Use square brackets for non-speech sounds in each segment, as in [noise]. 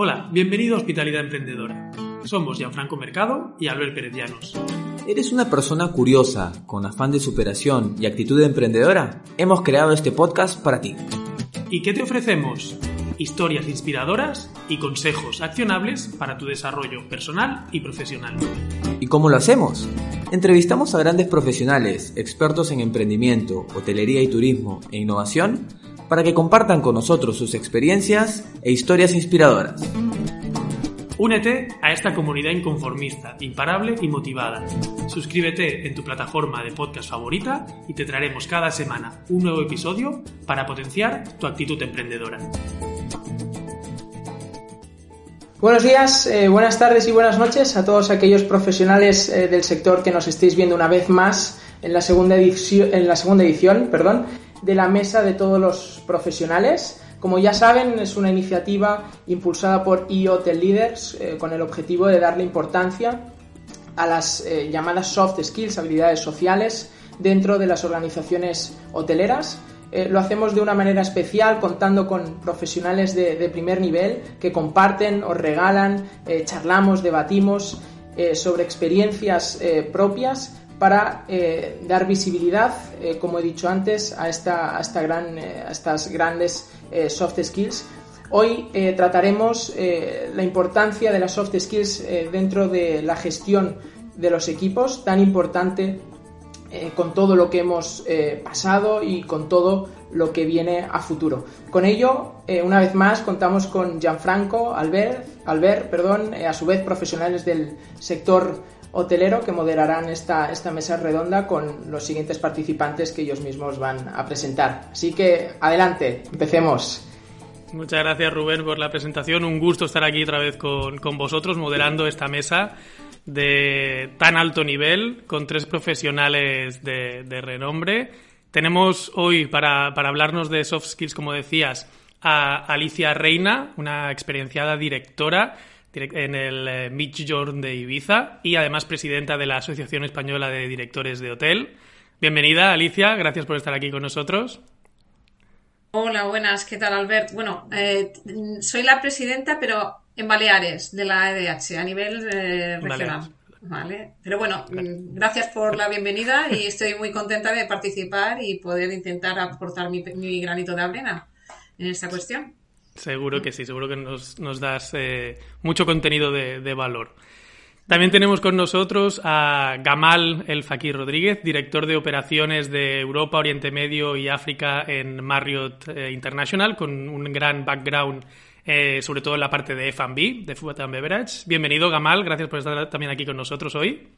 Hola, bienvenido a Hospitalidad Emprendedora. Somos Gianfranco Mercado y Albert Pérez Llanos. ¿Eres una persona curiosa, con afán de superación y actitud de emprendedora? Hemos creado este podcast para ti. ¿Y qué te ofrecemos? Historias inspiradoras y consejos accionables para tu desarrollo personal y profesional. ¿Y cómo lo hacemos? Entrevistamos a grandes profesionales, expertos en emprendimiento, hotelería y turismo e innovación para que compartan con nosotros sus experiencias e historias inspiradoras. Únete a esta comunidad inconformista, imparable y motivada. Suscríbete en tu plataforma de podcast favorita y te traeremos cada semana un nuevo episodio para potenciar tu actitud emprendedora. Buenos días, eh, buenas tardes y buenas noches a todos aquellos profesionales eh, del sector que nos estéis viendo una vez más en la segunda edición, en la segunda edición perdón, de la Mesa de todos los profesionales. Como ya saben, es una iniciativa impulsada por eHotel Leaders eh, con el objetivo de darle importancia a las llamadas soft skills, habilidades sociales, dentro de las organizaciones hoteleras eh, lo hacemos de una manera especial contando con profesionales de, primer nivel que comparten, os regalan, eh, charlamos, debatimos eh, sobre experiencias propias para dar visibilidad, como he dicho antes, a, esta, esta gran, a estas grandes soft skills. Hoy trataremos la importancia de las soft skills dentro de la gestión de los equipos, tan importante eh, con todo lo que hemos eh, pasado y con todo lo que viene a futuro. Con ello, eh, una vez más, contamos con Gianfranco, Albert, Albert perdón, a su vez profesionales del sector hotelero que moderarán esta, esta mesa redonda con los siguientes participantes que ellos mismos van a presentar. Así que, adelante, empecemos. Muchas gracias Rubén por la presentación. Un gusto estar aquí otra vez con, con vosotros moderando esta mesa de tan alto nivel con tres profesionales de, renombre. Tenemos hoy para, hablarnos de soft skills, como decías, a Alicia Reina, una experienciada directora en el eh, Midjourn de Ibiza y además presidenta de la Asociación Española de Directores de Hotel. Bienvenida, Alicia, gracias por estar aquí con nosotros. Hola, buenas, ¿qué tal, Albert? Bueno, eh, soy la presidenta, pero en Baleares de la EDH a nivel eh, regional. Vale. Pero bueno, mm, gracias por la bienvenida y estoy muy contenta de participar y poder intentar aportar mi, granito de arena en esta cuestión. Seguro que sí, seguro que nos, nos das eh, mucho contenido de, valor. También tenemos con nosotros a Gamal El Fakir Rodríguez, director de operaciones de Europa, Oriente Medio y África en Marriott eh, International, con un gran background eh, sobre todo en la parte de F&B, de Food Beverage. Bienvenido, Gamal, gracias por estar también aquí con nosotros hoy.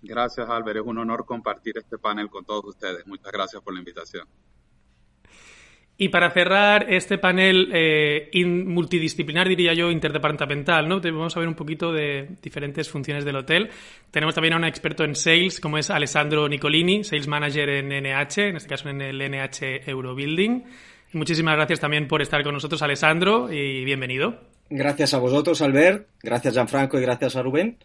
Gracias, Albert. Es un honor compartir este panel con todos ustedes. Muchas gracias por la invitación. Y para cerrar este panel eh, multidisciplinar, diría yo, interdepartamental, ¿no? Vamos a ver un poquito de diferentes funciones del hotel. Tenemos también a un experto en sales, como es Alessandro Nicolini, sales manager en NH, en este caso en el NH Eurobuilding. Muchísimas gracias también por estar con nosotros, Alessandro, y bienvenido. Gracias a vosotros, Albert. Gracias, Gianfranco, y gracias a Rubén.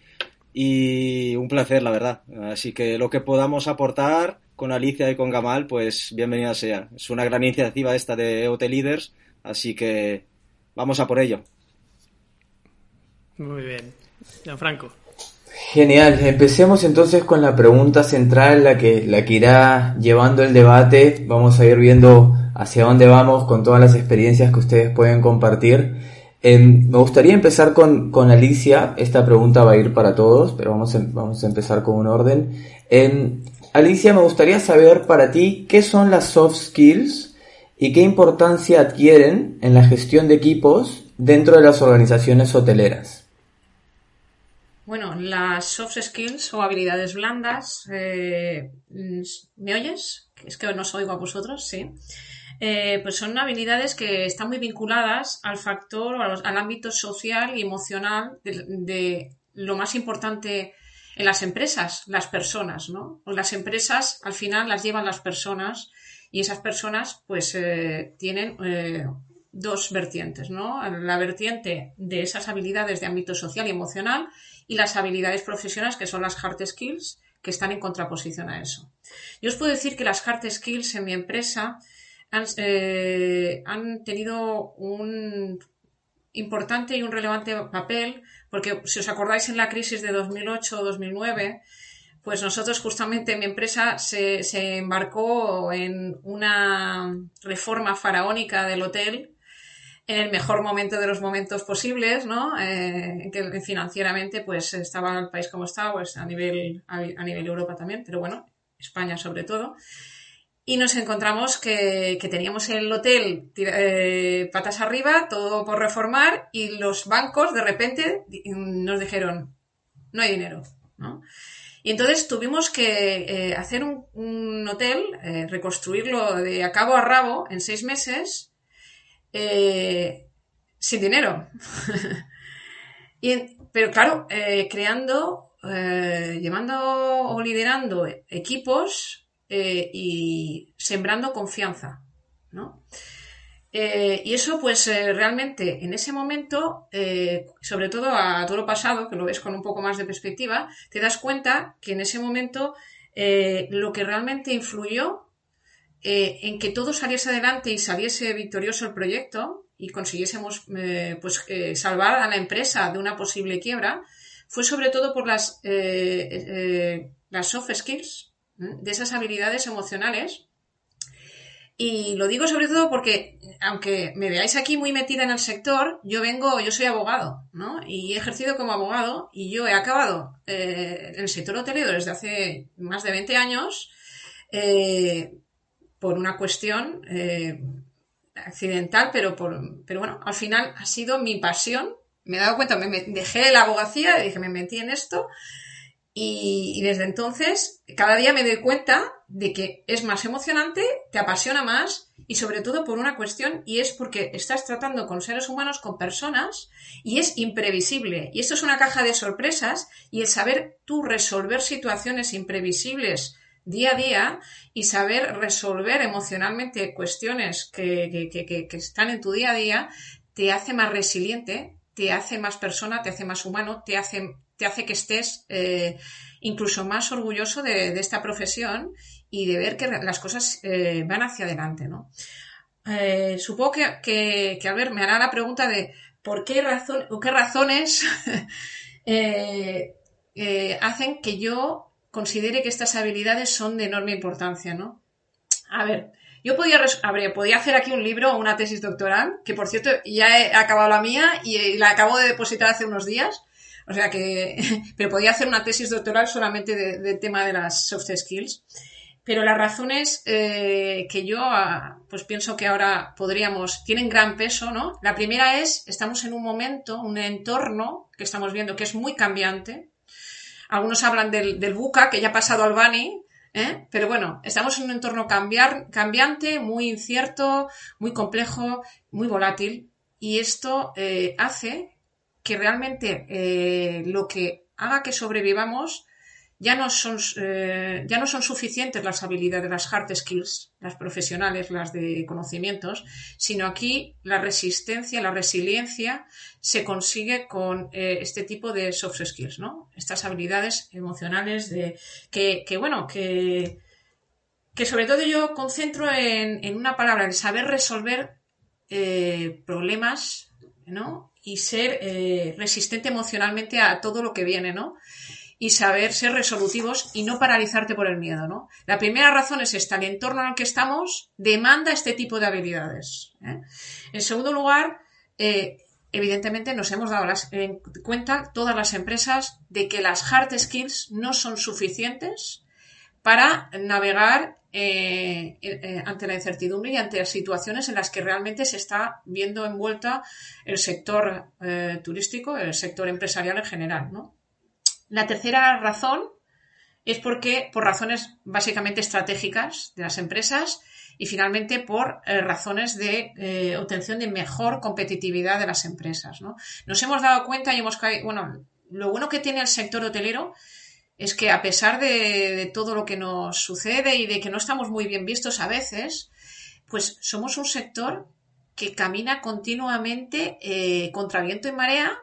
Y un placer, la verdad. Así que lo que podamos aportar con Alicia y con Gamal, pues bienvenida sea. Es una gran iniciativa esta de Hotel Leaders, así que vamos a por ello. Muy bien. Gianfranco. Genial, empecemos entonces con la pregunta central, la que, la que irá llevando el debate. Vamos a ir viendo hacia dónde vamos con todas las experiencias que ustedes pueden compartir. Em, me gustaría empezar con, Alicia. Esta pregunta va a ir para todos, pero vamos a, vamos a empezar con un orden. Em, Alicia, me gustaría saber para ti qué son las soft skills y qué importancia adquieren en la gestión de equipos dentro de las organizaciones hoteleras. Bueno, las soft skills o habilidades blandas, eh, ¿me oyes? Es que no os oigo a vosotros, sí. Eh, pues son habilidades que están muy vinculadas al factor, al, ámbito social y emocional de, lo más importante en las empresas, las personas, ¿no? Las empresas al final las llevan las personas y esas personas pues eh, tienen eh, dos vertientes, ¿no? La vertiente de esas habilidades de ámbito social y emocional y las habilidades profesionales que son las hard skills que están en contraposición a eso. Yo os puedo decir que las hard skills en mi empresa han, eh, han tenido un, importante y un relevante papel, porque si os acordáis en la crisis de 2008 o 2009, pues nosotros justamente mi empresa se, se embarcó en una reforma faraónica del hotel en el mejor momento de los momentos posibles, ¿no? Eh, que financieramente pues estaba el país como estaba, pues a nivel, a, nivel Europa también, pero bueno, España sobre todo. Y nos encontramos que, que teníamos el hotel eh, patas arriba, todo por reformar, y los bancos de repente nos dijeron, no hay dinero, ¿no? Y entonces tuvimos que eh, hacer un, hotel, eh, reconstruirlo de a cabo a rabo en seis meses, sin dinero. [laughs] y, pero claro, creando, llevando o liderando equipos y sembrando confianza, ¿no? y eso, pues realmente en ese momento, sobre todo a todo lo pasado, que lo ves con un poco más de perspectiva, te das cuenta que en ese momento lo que realmente influyó eh, en que todo saliese adelante y saliese victorioso el proyecto y consiguiésemos eh, pues, eh, salvar a la empresa de una posible quiebra, fue sobre todo por las, las soft skills, de esas habilidades emocionales. Y lo digo sobre todo porque, aunque me veáis aquí muy metida en el sector, yo vengo, yo soy abogado, ¿no? Y he ejercido como abogado y yo he acabado en el sector hotelero desde hace más de 20 años, por una cuestión eh, accidental, pero, por, pero bueno, al final ha sido mi pasión. Me he dado cuenta, me, dejé la abogacía y dije, me metí en esto. Y, desde entonces, cada día me doy cuenta de que es más emocionante, te apasiona más y sobre todo por una cuestión y es porque estás tratando con seres humanos, con personas y es imprevisible. Y esto es una caja de sorpresas y el saber tú resolver situaciones imprevisibles día a día y saber resolver emocionalmente cuestiones que, están en tu día a día te hace más resiliente, te hace más persona, te hace más humano, te hace, te hace que estés eh, incluso más orgulloso de, esta profesión y de ver que las cosas eh, van hacia adelante, ¿no? Eh, supongo que, que, que me hará la pregunta de por qué razón o qué razones [laughs] hacen que yo considere que estas habilidades son de enorme importancia, ¿no? A ver, yo podía, podía hacer aquí un libro o una tesis doctoral, que por cierto ya he acabado la mía y la acabo de depositar hace unos días. O sea que, [laughs] pero podía hacer una tesis doctoral solamente del de tema de las soft skills. Pero las razones eh, que yo ah, pues pienso que ahora podríamos, tienen gran peso, ¿no? La primera es, estamos en un momento, un entorno que estamos viendo que es muy cambiante, algunos hablan del, del buca, que ya ha pasado al Bani, ¿eh? pero bueno, estamos en un entorno cambiar, cambiante, muy incierto, muy complejo, muy volátil, y esto eh, hace que realmente eh, lo que haga que sobrevivamos ya no son, eh, ya no son suficientes las habilidades, las hard skills, las profesionales, las de conocimientos, sino aquí la resistencia, la resiliencia se consigue con eh, este tipo de soft skills, ¿no? Estas habilidades emocionales de que, bueno, que, que sobre todo yo concentro en, una palabra, el saber resolver problemas, Y ser resistente emocionalmente a todo lo que viene, ¿no? y saber ser resolutivos y no paralizarte por el miedo, ¿no? La primera razón es esta, el entorno en el que estamos demanda este tipo de habilidades. ¿eh? En segundo lugar, eh, evidentemente nos hemos dado en cuenta todas las empresas de que las hard skills no son suficientes para navegar eh, ante la incertidumbre y ante situaciones en las que realmente se está viendo envuelta el sector turístico, el sector empresarial en general. La tercera razón es porque, por razones básicamente estratégicas de las empresas y finalmente por eh, razones de eh, obtención de mejor competitividad de las empresas. ¿no? Nos hemos dado cuenta y hemos caído, bueno, lo bueno que tiene el sector hotelero es que a pesar de, todo lo que nos sucede y de que no estamos muy bien vistos a veces, pues somos un sector que camina continuamente eh, contra viento y marea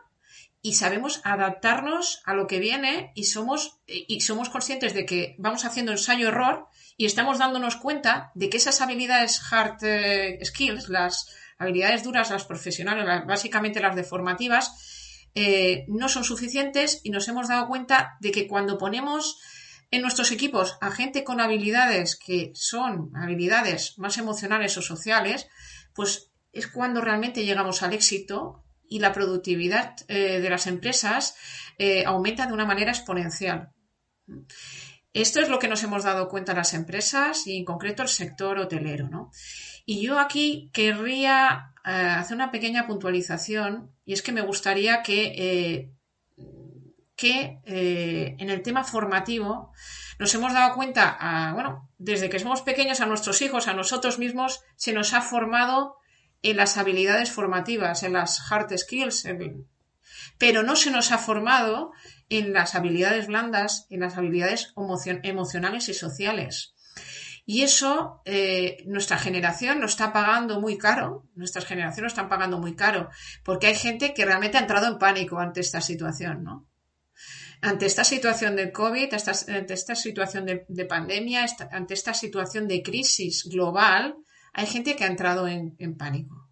y sabemos adaptarnos a lo que viene y somos, y somos conscientes de que vamos haciendo ensayo-error y estamos dándonos cuenta de que esas habilidades hard eh, skills, las habilidades duras, las profesionales, básicamente las deformativas, eh, no son suficientes y nos hemos dado cuenta de que cuando ponemos en nuestros equipos a gente con habilidades que son habilidades más emocionales o sociales, pues es cuando realmente llegamos al éxito y la productividad eh, de las empresas eh, aumenta de una manera exponencial. Esto es lo que nos hemos dado cuenta las empresas y en concreto el sector hotelero. ¿no? Y yo aquí querría hacer una pequeña puntualización y es que me gustaría que, que en el tema formativo nos hemos dado cuenta, bueno, desde que somos pequeños a nuestros hijos, a nosotros mismos, se nos ha formado en las habilidades formativas, en las hard skills, pero no se nos ha formado en las habilidades blandas, en las habilidades emocionales y sociales. Y eso eh, nuestra generación lo está pagando muy caro, nuestras generaciones lo están pagando muy caro, porque hay gente que realmente ha entrado en pánico ante esta situación, ¿no? Ante esta situación del COVID, ante esta situación de, pandemia, ante esta situación de crisis global, hay gente que ha entrado en, pánico.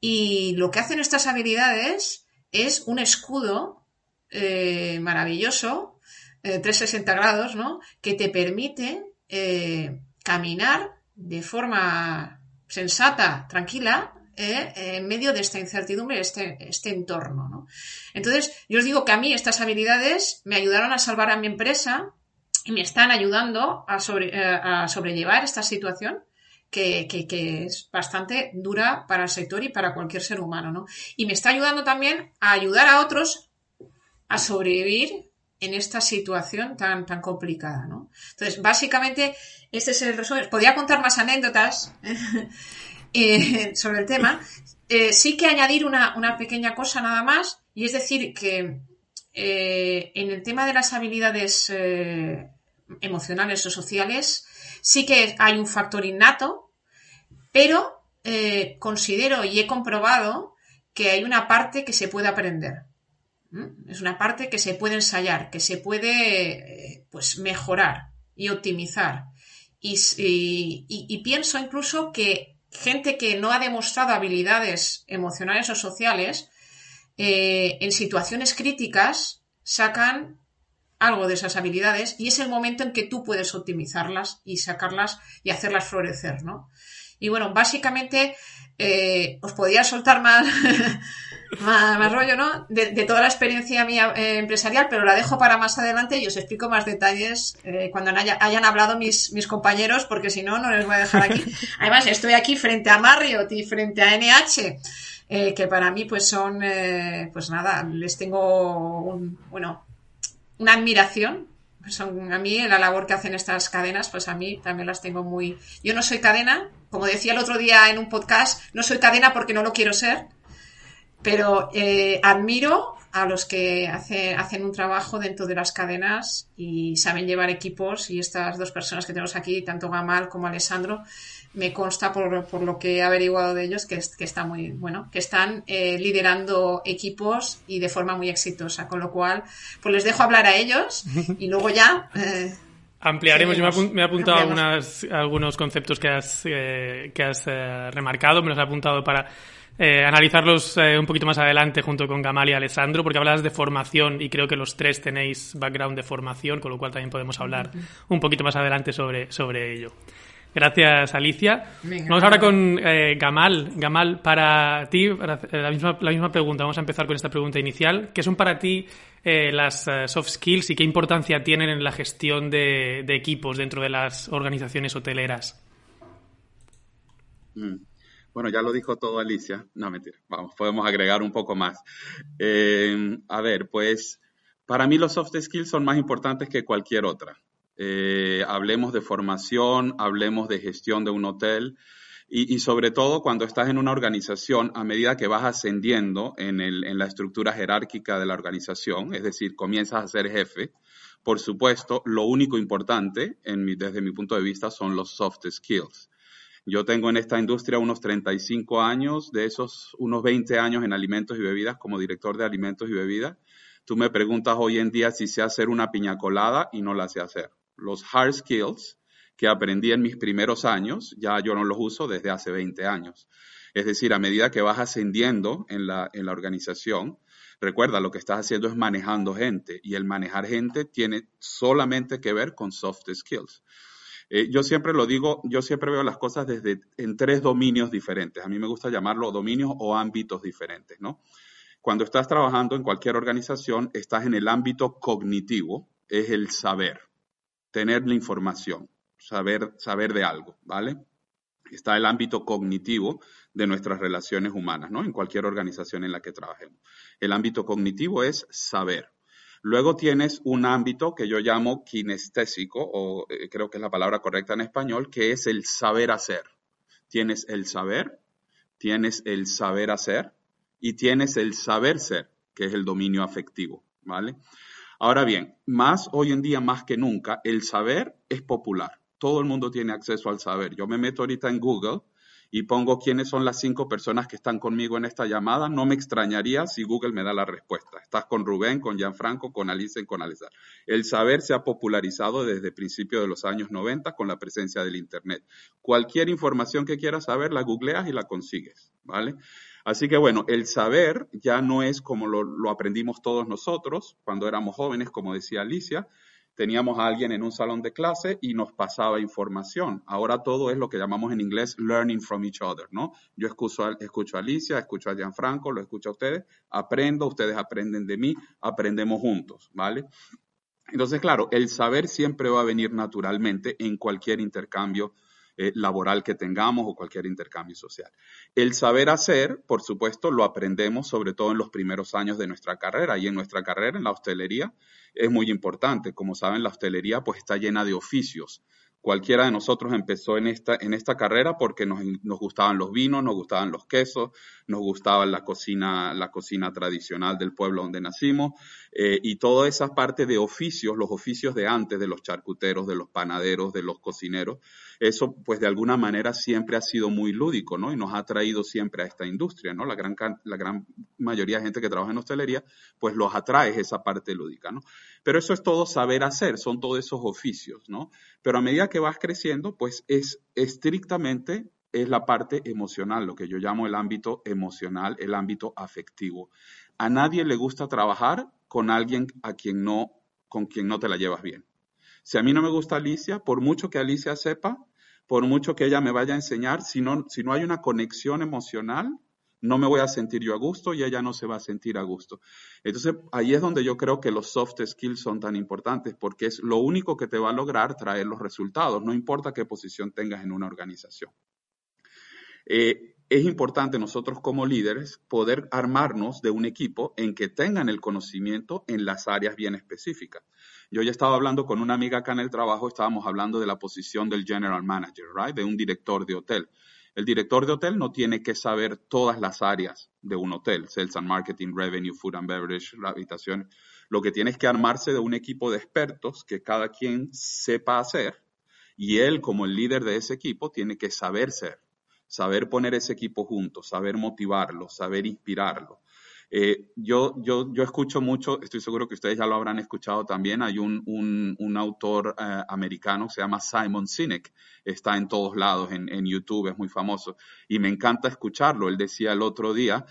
Y lo que hacen estas habilidades es un escudo eh, maravilloso, 360 eh, grados, ¿no? Que te permite caminar de forma sensata, tranquila, en medio de esta incertidumbre, este, este entorno. ¿no? Entonces, yo os digo que a mí estas habilidades me ayudaron a salvar a mi empresa y me están ayudando a, a sobrellevar esta situación que, es bastante dura para el sector y para cualquier ser humano, ¿no? Y me está ayudando también a ayudar a otros a sobrevivir en esta situación tan, tan complicada, ¿no? Entonces, básicamente, este es el resumen. Podría contar más anécdotas [laughs] eh, sobre el tema. Eh, sí que añadir una, pequeña cosa nada más, y es decir que eh, en el tema de las habilidades emocionales o sociales, sí que hay un factor innato, pero considero y he comprobado que hay una parte que se puede aprender. Es una parte que se puede ensayar, que se puede pues, mejorar y optimizar. Y, pienso incluso que gente que no ha demostrado habilidades emocionales o sociales, eh, en situaciones críticas sacan algo de esas habilidades y es el momento en que tú puedes optimizarlas y sacarlas y hacerlas florecer, ¿no? Y bueno, básicamente eh, os podía soltar más, [laughs] más, rollo, ¿no? De, toda la experiencia mía eh, empresarial, pero la dejo para más adelante y os explico más detalles eh, cuando hayan hablado mis, mis compañeros, porque si no, no les voy a dejar aquí. [laughs] Además, estoy aquí frente a Marriott y frente a NH. que para mí pues son pues nada les tengo un, bueno una admiración son a mí la labor que hacen estas cadenas, pues a mí también las tengo muy. Yo no soy cadena, como decía el otro día en un podcast, no soy cadena porque no lo quiero ser, pero eh, admiro a los que hace, hacen un trabajo dentro de las cadenas y saben llevar equipos y estas dos personas que tenemos aquí, tanto Gamal como Alessandro, me consta por, por, lo que he averiguado de ellos que, que está muy bueno, que están eh, liderando equipos y de forma muy exitosa, con lo cual pues les dejo hablar a ellos [laughs] y luego ya eh, Ampliaremos. Yo me, he apuntado algunas, algunos conceptos que has, eh, que has remarcado, me los he apuntado para analizarlos un poquito más adelante junto con Gamal y Alessandro, porque hablas de formación y creo que los tres tenéis background de formación, con lo cual también podemos hablar un poquito más adelante sobre, sobre ello. Gracias, Alicia. Vamos ahora con eh, Gamal. Gamal, para ti, la, misma, la misma pregunta. Vamos a empezar con esta pregunta inicial. ¿Qué son para ti eh, las eh, soft skills y qué importancia tienen en la gestión de, equipos dentro de las organizaciones hoteleras? Mm. Bueno, ya lo dijo todo Alicia. No, mentira. Vamos, podemos agregar un poco más. a ver, pues para mí los soft skills son más importantes que cualquier otra. Eh, hablemos de formación, hablemos de gestión de un hotel y, sobre todo cuando estás en una organización, a medida que vas ascendiendo en, la estructura jerárquica de la organización, es decir, comienzas a ser jefe, por supuesto, lo único importante desde mi punto de vista son los soft skills. Yo tengo en esta industria unos 35 años, de esos unos 20 años en alimentos y bebidas como director de alimentos y bebidas. Tú me preguntas hoy en día si sé hacer una piña colada y no la sé hacer. Los hard skills que aprendí en mis primeros años, ya yo no los uso desde hace 20 años. Es decir, a medida que vas ascendiendo en la, en la organización, recuerda, lo que estás haciendo es manejando gente y el manejar gente tiene solamente que ver con soft skills. Eh, yo siempre lo digo, yo siempre veo las cosas desde en tres dominios diferentes. A mí me gusta llamarlo dominios o ámbitos diferentes, ¿no? Cuando estás trabajando en cualquier organización, estás en el ámbito cognitivo, es el saber, tener la información, saber, saber de algo, ¿vale? Está el ámbito cognitivo de nuestras relaciones humanas, ¿no? En cualquier organización en la que trabajemos. El ámbito cognitivo es saber. Luego tienes un ámbito que yo llamo kinestésico, o eh, creo que es la palabra correcta en español, que es el saber hacer. Tienes el saber, tienes el saber hacer y tienes el saber ser, que es el dominio afectivo, ¿vale? Ahora bien, más hoy en día, más que nunca, el saber es popular. Todo el mundo tiene acceso al saber. Yo me meto ahorita en Google y pongo quiénes son las cinco personas que están conmigo en esta llamada, no me extrañaría si Google me da la respuesta. Estás con Rubén, con Gianfranco, con Alice, con Aliza. El saber se ha popularizado desde principios de los años 90 con la presencia del Internet. Cualquier información que quieras saber, la googleas y la consigues, ¿vale? Así que bueno, el saber ya no es como lo aprendimos todos nosotros cuando éramos jóvenes, como decía Alicia, teníamos a alguien en un salón de clase y nos pasaba información. Ahora todo es lo que llamamos en inglés learning from each other, ¿no? Yo escucho a, Alicia, escucho a Gianfranco, lo escucho a ustedes, aprendo, ustedes aprenden de mí, aprendemos juntos, ¿vale? Entonces, claro, el saber siempre va a venir naturalmente en cualquier intercambio eh, laboral que tengamos o cualquier intercambio social. El saber hacer, por supuesto, lo aprendemos sobre todo en los primeros años de nuestra carrera y en nuestra carrera en la hostelería es muy importante. Como saben, la hostelería pues está llena de oficios cualquiera de nosotros empezó en esta, en esta carrera porque nos, gustaban los vinos, nos gustaban los quesos, nos gustaba la cocina, la cocina tradicional del pueblo donde nacimos, eh, y toda esa parte de oficios, los oficios de antes, de los charcuteros, de los panaderos, de los cocineros, eso pues de alguna manera siempre ha sido muy lúdico, ¿no? Y nos ha traído siempre a esta industria, ¿no? La gran, la gran mayoría de gente que trabaja en hostelería, pues los atrae esa parte lúdica, ¿no? Pero eso es todo saber hacer, son todos esos oficios, ¿no? Pero a medida que vas creciendo, pues es estrictamente es la parte emocional, lo que yo llamo el ámbito emocional, el ámbito afectivo. A nadie le gusta trabajar con alguien a quien no, con quien no te la llevas bien. Si a mí no me gusta Alicia, por mucho que Alicia sepa, por mucho que ella me vaya a enseñar, si no, si no hay una conexión emocional, no me voy a sentir yo a gusto y ella no se va a sentir a gusto. Entonces, ahí es donde yo creo que los soft skills son tan importantes, porque es lo único que te va a lograr traer los resultados, no importa qué posición tengas en una organización. Eh, es importante nosotros como líderes poder armarnos de un equipo en que tengan el conocimiento en las áreas bien específicas. Yo ya estaba hablando con una amiga acá en el trabajo, estábamos hablando de la posición del general manager, right? de un director de hotel. El director de hotel no tiene que saber todas las áreas de un hotel, sales and marketing, revenue, food and beverage, la habitación. Lo que tiene es que armarse de un equipo de expertos que cada quien sepa hacer y él como el líder de ese equipo tiene que saber ser, saber poner ese equipo junto, saber motivarlo, saber inspirarlo, eh, yo, yo, yo escucho mucho, estoy seguro que ustedes ya lo habrán escuchado también, hay un, un, autor eh, americano se llama Simon Sinek, está en todos lados, en, en, YouTube, es muy famoso, y me encanta escucharlo. Él decía el otro día,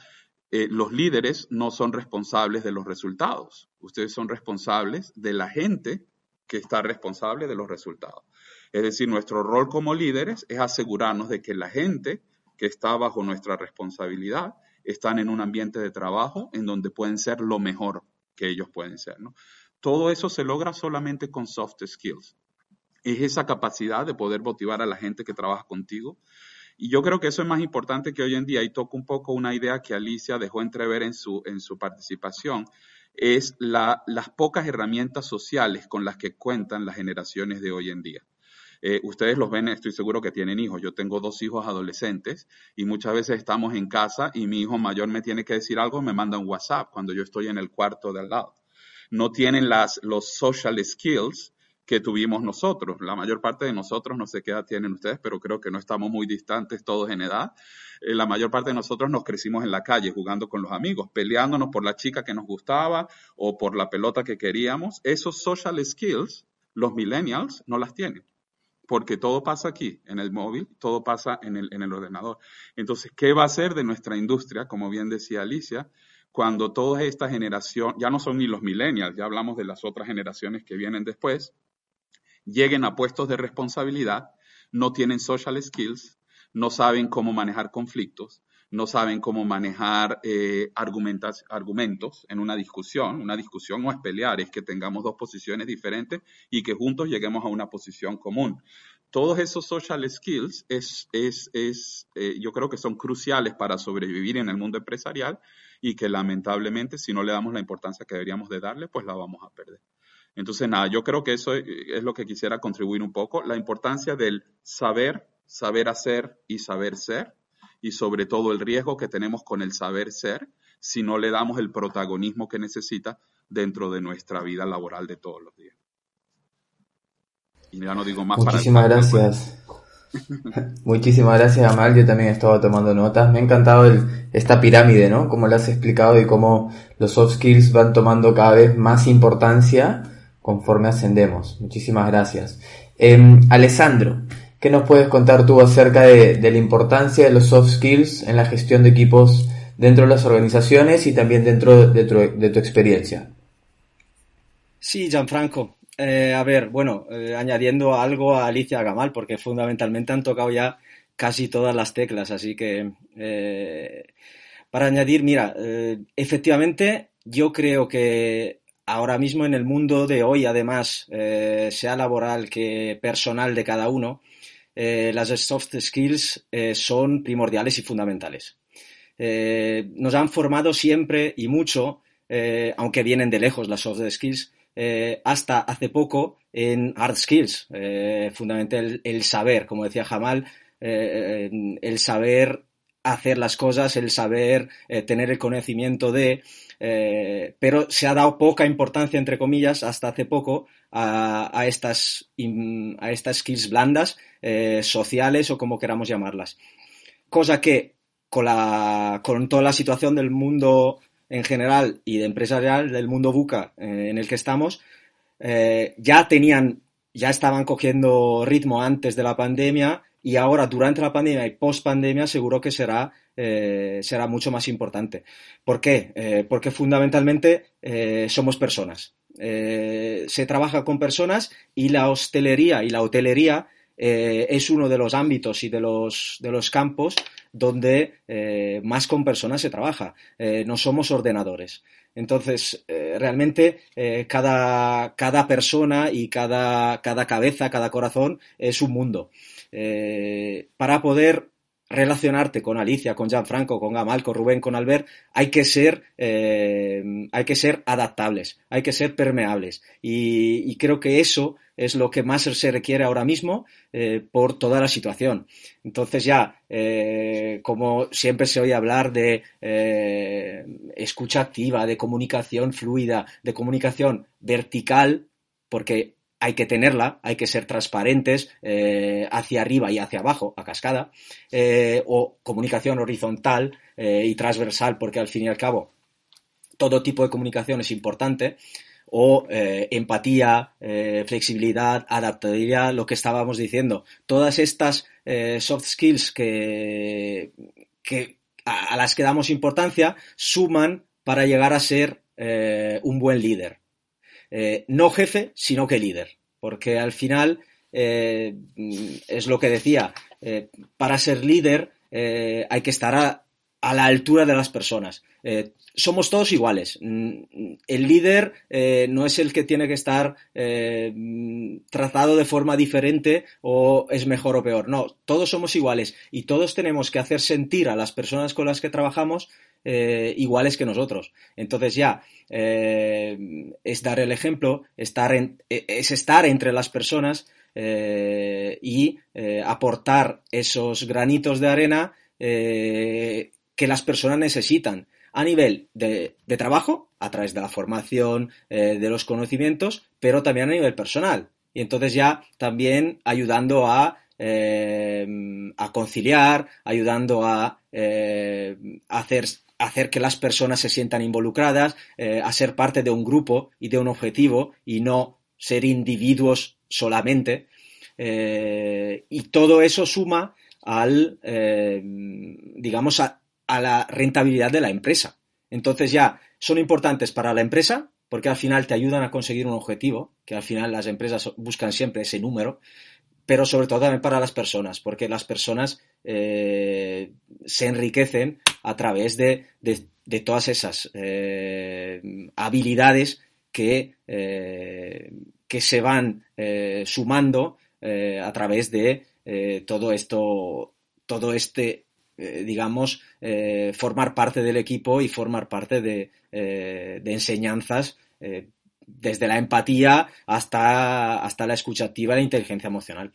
eh, los líderes no son responsables de los resultados, ustedes son responsables de la gente que está responsable de los resultados. Es decir, nuestro rol como líderes es asegurarnos de que la gente que está bajo nuestra responsabilidad están en un ambiente de trabajo en donde pueden ser lo mejor que ellos pueden ser. Todo eso se logra solamente con soft skills. Es esa capacidad de poder motivar a la gente que trabaja contigo. Y yo creo que eso es más importante que hoy en día, y toco un poco una idea que Alicia dejó entrever en su, en su participación, es la, las pocas herramientas sociales con las que cuentan las generaciones de hoy en día. Eh, ustedes los ven, estoy seguro que tienen hijos. Yo tengo dos hijos adolescentes y muchas veces estamos en casa y mi hijo mayor me tiene que decir algo, me manda un WhatsApp cuando yo estoy en el cuarto de al lado. No tienen las, los social skills que tuvimos nosotros. La mayor parte de nosotros, no sé qué edad tienen ustedes, pero creo que no estamos muy distantes todos en edad. Eh, la mayor parte de nosotros nos crecimos en la calle jugando con los amigos, peleándonos por la chica que nos gustaba o por la pelota que queríamos. Esos social skills, los millennials no las tienen porque todo pasa aquí, en el móvil, todo pasa en el, en el ordenador. Entonces, ¿qué va a ser de nuestra industria? Como bien decía Alicia, cuando toda esta generación, ya no son ni los millennials, ya hablamos de las otras generaciones que vienen después, lleguen a puestos de responsabilidad, no tienen social skills, no saben cómo manejar conflictos, no saben cómo manejar eh, argumentos en una discusión. Una discusión no es pelear, es que tengamos dos posiciones diferentes y que juntos lleguemos a una posición común. Todos esos social skills es, es, es eh, yo creo que son cruciales para sobrevivir en el mundo empresarial y que lamentablemente si no le damos la importancia que deberíamos de darle, pues la vamos a perder. Entonces, nada, yo creo que eso es lo que quisiera contribuir un poco, la importancia del saber, saber hacer y saber ser, y sobre todo el riesgo que tenemos con el saber ser si no le damos el protagonismo que necesita dentro de nuestra vida laboral de todos los días. Y ya no digo más Muchísimas gracias. [laughs] Muchísimas gracias, Amal. Yo también he estado tomando notas. Me ha encantado esta pirámide, ¿no? Como lo has explicado y cómo los soft skills van tomando cada vez más importancia conforme ascendemos. Muchísimas gracias. Em, Alessandro, ¿qué nos puedes contar tú acerca de, la importancia de los soft skills en la gestión de equipos dentro de las organizaciones y también dentro de tu, experiencia? Sí, Gianfranco. Eh, a ver, bueno, eh, añadiendo algo a Alicia Gamal, porque fundamentalmente han tocado ya casi todas las teclas, así que eh, para añadir, mira, efectivamente yo creo que ahora mismo en el mundo de hoy, además, eh, sea laboral que personal de cada uno, eh, las soft skills eh, son primordiales y fundamentales. nos han formado siempre y mucho, aunque vienen de lejos las soft skills, hasta hace poco en hard skills, fundamentalmente el, saber, como decía Jamal, el saber hacer las cosas, el saber tener el conocimiento de, eh, pero se ha dado poca importancia, entre comillas, hasta hace poco a, estas, a estas skills blandas, eh, sociales o como queramos llamarlas. Cosa que con, la, con toda la situación del mundo en general y de empresarial, del mundo buca eh, en el que estamos, ya tenían, ya estaban cogiendo ritmo antes de la pandemia y ahora durante la pandemia y post pandemia seguro que será eh, será mucho más importante. ¿Por qué? Eh, porque fundamentalmente eh, somos personas. se trabaja con personas y la hostelería y la hotelería es uno de los ámbitos y de los, de los campos donde más con personas se trabaja. no somos ordenadores. Entonces, realmente cada, cada, persona y cada, cada, cabeza, cada corazón es un mundo. Para poder relacionarte con Alicia, con Gianfranco, con Gamal, con Rubén, con Albert, hay que ser, eh, hay que ser adaptables, hay que ser permeables. Y, creo que eso es lo que más se requiere ahora mismo eh, por toda la situación. Entonces ya, eh, como siempre se oye hablar de escucha activa, de comunicación fluida, de comunicación vertical, porque hay que tenerla, hay que ser transparentes eh, hacia arriba y hacia abajo, a cascada, eh, o comunicación horizontal eh, y transversal, porque al fin y al cabo todo tipo de comunicación es importante, o empatía, flexibilidad, adaptabilidad, lo que estábamos diciendo. Todas estas soft skills que, a, las que damos importancia suman para llegar a ser un buen líder. Eh, no jefe, sino que líder. Porque al final, eh, es lo que decía, eh, para ser líder hay que estar a, la altura de las personas. somos todos iguales. Mm, el líder no es el que tiene que estar tratado de forma diferente o es mejor o peor. No, todos somos iguales y todos tenemos que hacer sentir a las personas con las que trabajamos eh, iguales que nosotros. Entonces ya eh, es dar el ejemplo, estar e, es estar entre las personas eh, y aportar esos granitos de arena que las personas necesitan a nivel de, trabajo, a través de la formación, de los conocimientos, pero también a nivel personal. y entonces ya también ayudando a, eh, conciliar, ayudando a eh, hacer, hacer que las personas se sientan involucradas, eh, a ser parte de un grupo y de un objetivo y no ser individuos solamente. y todo eso suma al, digamos, a, a la rentabilidad de la empresa. Entonces ya son importantes para la empresa, porque al final te ayudan a conseguir un objetivo, que al final las empresas buscan siempre ese número, pero sobre todo también para las personas, porque las personas eh, se enriquecen a través de, todas esas eh, habilidades que, eh, que se van sumando a través de todo esto, todo este digamos, formar parte del equipo y formar parte de, de enseñanzas eh, desde la empatía hasta, hasta la escuchativa y la inteligencia emocional.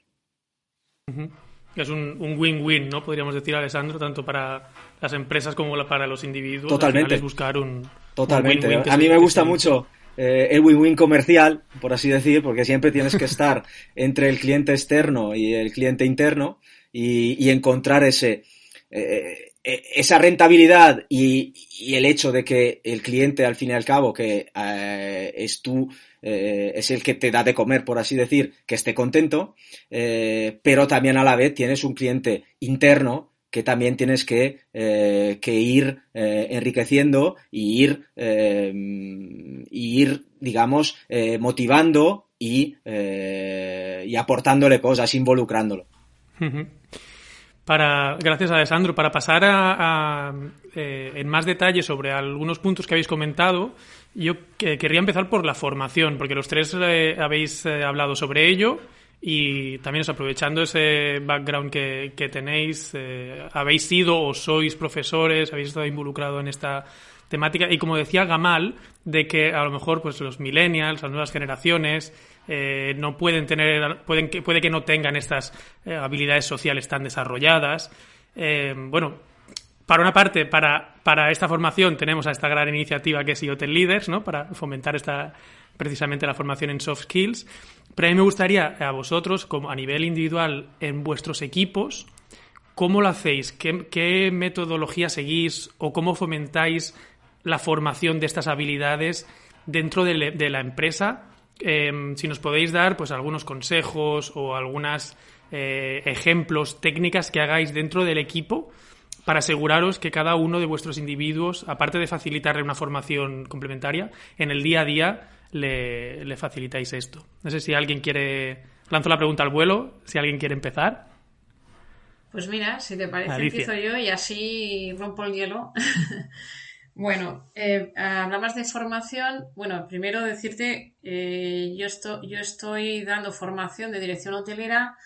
Es un win-win, ¿no? Podríamos decir, Alessandro, tanto para las empresas como para los individuos. Totalmente. Es buscar un. Totalmente. a mí me gusta mucho eh, el win-win comercial, por así decir, porque siempre tienes que estar entre el cliente externo y el cliente interno y, encontrar ese. Eh, e, esa rentabilidad y, el hecho de que el cliente, al fin y al cabo, que eh, es tú, eh, es el que te da de comer, por así decir, que esté contento, eh, pero también a la vez tienes un cliente interno que también tienes que, ir enriqueciendo y ir, ir digamos, motivando y, y aportándole cosas, involucrándolo. Para, gracias, Alessandro. Para pasar a, eh, en más detalle sobre algunos puntos que habéis comentado, yo querría empezar por la formación, porque los tres eh, habéis eh, hablado sobre ello y también os aprovechando ese background que, que tenéis, habéis sido o sois profesores, habéis estado involucrado en esta temática y como decía Gamal, de que a lo mejor pues los millennials, las nuevas generaciones, eh, no pueden tener, pueden que, puede que no tengan estas eh, habilidades sociales tan desarrolladas. Eh, bueno, para una parte, para, para esta formación tenemos a esta gran iniciativa que es IoT Leaders, ¿no? Para fomentar esta, precisamente la formación en soft skills. Pero a mí me gustaría a vosotros, como a nivel individual, en vuestros equipos, ¿cómo lo hacéis? ¿Qué, metodología seguís o cómo fomentáis la formación de estas habilidades dentro de, de la empresa Em, si nos podéis dar pues algunos consejos o algunos eh, ejemplos, técnicas que hagáis dentro del equipo para aseguraros que cada uno de vuestros individuos, aparte de facilitarle una formación complementaria, en el día a día le, facilitáis esto. No sé si alguien quiere... Lanzo la pregunta al vuelo, si alguien quiere empezar. Pues mira, si te parece, empiezo yo y así rompo el hielo. [laughs] Bueno, eh, hablabas de formación. Bueno, primero decirte, eh, yo, yo estoy dando formación de dirección hotelera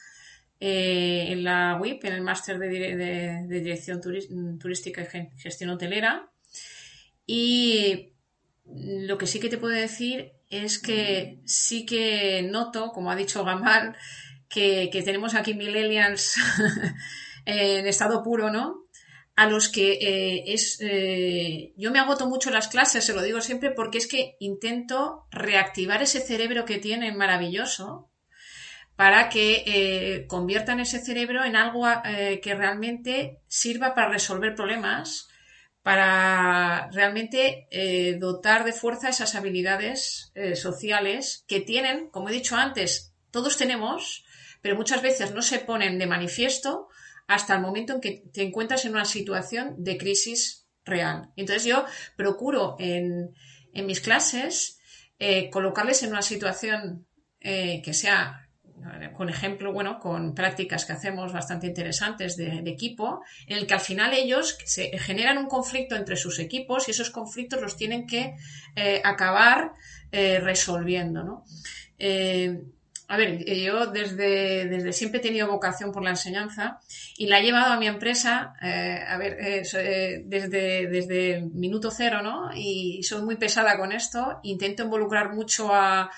eh, en la WIP, en el máster de, dirección turística y gestión hotelera. Y lo que sí que te puedo decir es que sí que noto, como ha dicho Gamal, que, que tenemos aquí millennials [laughs] en estado puro, ¿no? A los que eh, es... Eh, yo me agoto mucho las clases, se lo digo siempre, porque es que intento reactivar ese cerebro que tienen maravilloso para que eh, conviertan ese cerebro en algo que realmente sirva para resolver problemas, para realmente dotar de fuerza esas habilidades sociales que tienen, como he dicho antes, todos tenemos, pero muchas veces no se ponen de manifiesto hasta el momento en que te encuentras en una situación de crisis real. Entonces yo procuro en, mis clases eh, colocarles en una situación eh, que sea, con ejemplo, bueno, con prácticas que hacemos bastante interesantes de, equipo, en el que al final ellos se generan un conflicto entre sus equipos y esos conflictos los tienen que eh, acabar resolviendo. ¿no? A ver, eh, yo desde, desde, siempre he tenido vocación por la enseñanza y la he llevado a mi empresa, eh, a ver, eh, desde, desde minuto cero, ¿no? Y soy muy pesada con esto. Intento involucrar mucho a,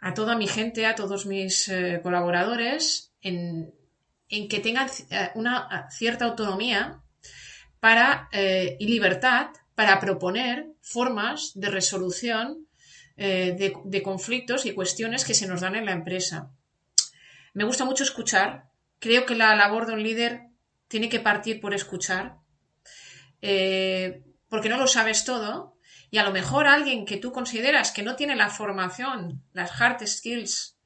a toda mi gente, a todos mis colaboradores, en, en, que tengan una cierta autonomía para, y libertad para proponer formas de resolución eh, de, conflictos y cuestiones que se nos dan en la empresa. Me gusta mucho escuchar. Creo que la labor de un líder tiene que partir por escuchar, eh, porque no lo sabes todo. Y a lo mejor alguien que tú consideras que no tiene la formación, las hard skills,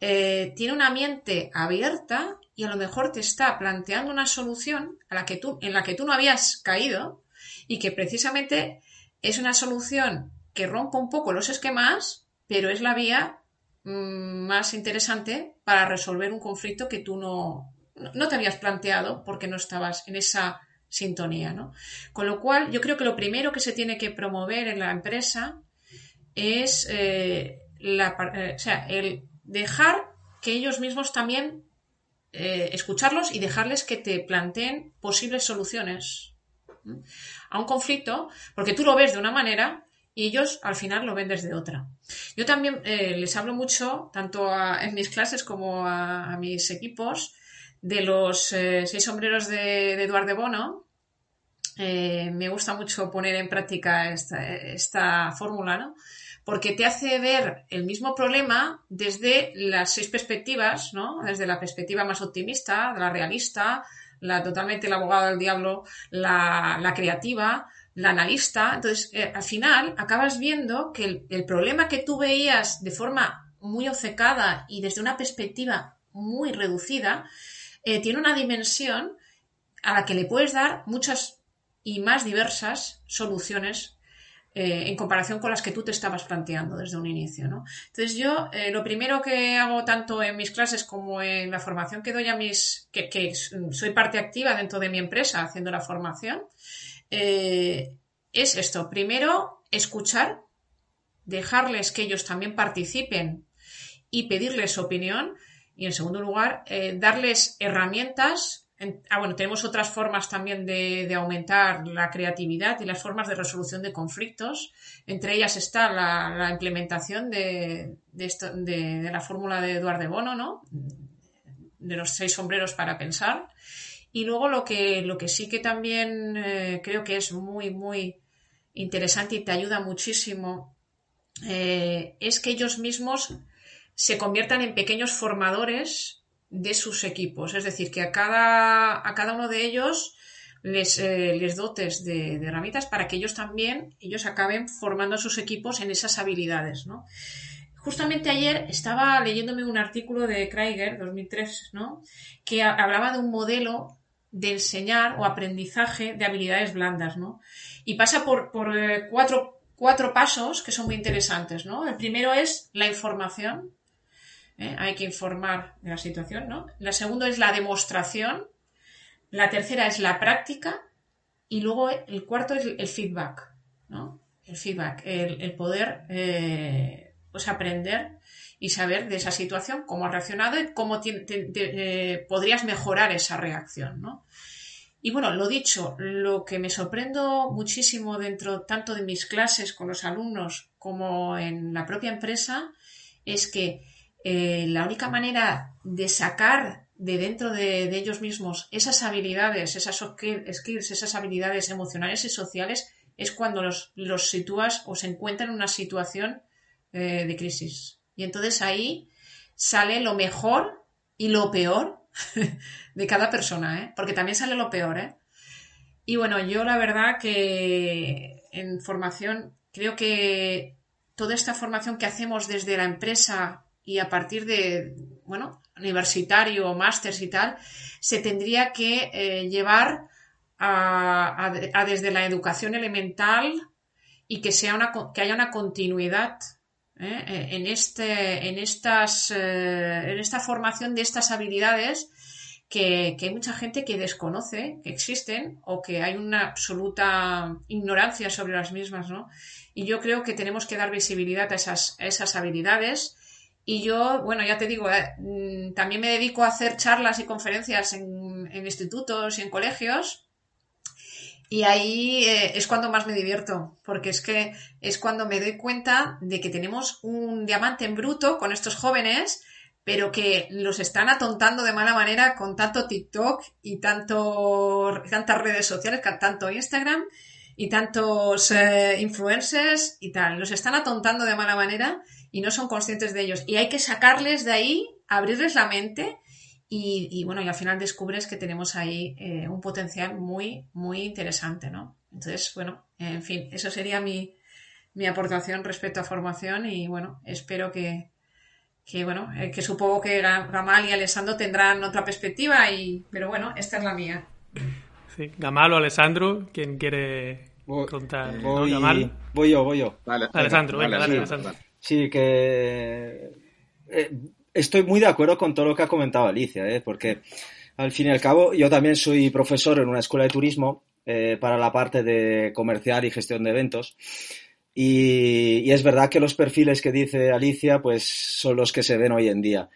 eh, tiene una mente abierta y a lo mejor te está planteando una solución a la que tú, en la que tú no habías caído y que precisamente es una solución que rompe un poco los esquemas, pero es la vía mm, más interesante para resolver un conflicto que tú no, no te habías planteado porque no estabas en esa sintonía, ¿no? Con lo cual, yo creo que lo primero que se tiene que promover en la empresa es eh, eh, el dejar que ellos mismos también eh, escucharlos y dejarles que te planteen posibles soluciones a un conflicto, porque tú lo ves de una manera y ellos al final lo ven desde otra. Yo también eh, les hablo mucho, tanto en mis clases como a, mis equipos, de los eh, seis sombreros de, Eduardo Bono. me gusta mucho poner en práctica esta, esta fórmula, ¿no? porque te hace ver el mismo problema desde las seis perspectivas, ¿no? Desde la perspectiva más optimista, la realista, la totalmente el abogado del diablo, la, creativa, la analista. Entonces, eh, al final acabas viendo que el, problema que tú veías de forma muy obcecada y desde una perspectiva muy reducida, eh, tiene una dimensión a la que le puedes dar muchas y más diversas soluciones eh, en comparación con las que tú te estabas planteando desde un inicio. ¿no? Entonces yo lo primero que hago tanto en mis clases como en la formación que doy a mis, que, soy parte activa dentro de mi empresa haciendo la formación, eh, es esto. Primero, escuchar, dejarles que ellos también participen y pedirles opinión. Y en segundo lugar, darles herramientas ah, bueno, tenemos otras formas también de, aumentar la creatividad y las formas de resolución de conflictos. Entre ellas está la, implementación de, la fórmula de Eduardo Bono, ¿no? De los seis sombreros para pensar. Y luego lo que, lo que sí que también eh, creo que es muy, muy interesante y te ayuda muchísimo eh, es que ellos mismos se conviertan en pequeños formadores de sus equipos. Es decir, que a cada, a cada uno de ellos les, eh, les dotes de, herramientas para que ellos también, ellos acaben formando a sus equipos en esas habilidades, ¿no? Justamente ayer estaba leyéndome un artículo de Kraiger, 2003, ¿no? Que hablaba de un modelo de enseñar o aprendizaje de habilidades blandas, ¿no? Y pasa por, por eh, cuatro, cuatro pasos que son muy interesantes, ¿no? El primero es la información, ¿eh? hay que informar de la situación, ¿no? La segunda es la demostración, la tercera es la práctica y luego el cuarto es el feedback, ¿no? El feedback, el, poder eh, pues aprender y saber de esa situación cómo ha reaccionado y cómo eh, podrías mejorar esa reacción, ¿no? Y bueno, lo dicho, lo que me sorprendo muchísimo dentro tanto de mis clases con los alumnos como en la propia empresa es que eh, la única manera de sacar de dentro de, ellos mismos esas habilidades, esas skills, esas habilidades emocionales y sociales es cuando los, sitúas o se encuentran en una situación eh, de crisis. Y entonces ahí sale lo mejor y lo peor [laughs] de cada persona, ¿eh? porque también sale lo peor. ¿eh? Y bueno, yo la verdad que en formación creo que toda esta formación que hacemos desde la empresa y a partir de, bueno, universitario, másters y tal, se tendría que eh, llevar a, desde la educación elemental y que, sea una, que haya una continuidad ¿eh? Eh, en, este, en, estas, en esta formación de estas habilidades que, que, hay mucha gente que desconoce que existen o que hay una absoluta ignorancia sobre las mismas, ¿no? Y yo creo que tenemos que dar visibilidad a esas, a esas habilidades y yo, bueno, ya te digo, eh, mm, también me dedico a hacer charlas y conferencias en, institutos y en colegios. Y ahí eh, es cuando más me divierto, porque es que es cuando me doy cuenta de que tenemos un diamante en bruto con estos jóvenes, pero que los están atontando de mala manera con tanto TikTok y tanto, tantas redes sociales, tanto Instagram, y tantos eh, influencers y tal. Los están atontando de mala manera y no son conscientes de ellos. Y hay que sacarles de ahí, abrirles la mente y, bueno, y al final descubres que tenemos ahí eh, un potencial muy, muy interesante, ¿no? Entonces, bueno, en fin, eso sería mi, mi aportación respecto a formación y bueno, espero que, que bueno, eh, que supongo que Gamal y Alessandro tendrán otra perspectiva, y, pero bueno, esta es la mía. Sí, Gamal o Alessandro, quien quiere contar. Voy, voy yo, voy yo. Alessandro, venga, dale, Alessandro. Sí, que eh, estoy muy de acuerdo con todo lo que ha comentado Alicia, ¿eh? porque al fin y al cabo yo también soy profesor en una escuela de turismo eh, para la parte de comercial y gestión de eventos. Y, es verdad que los perfiles que dice Alicia, pues son los que se ven hoy en día.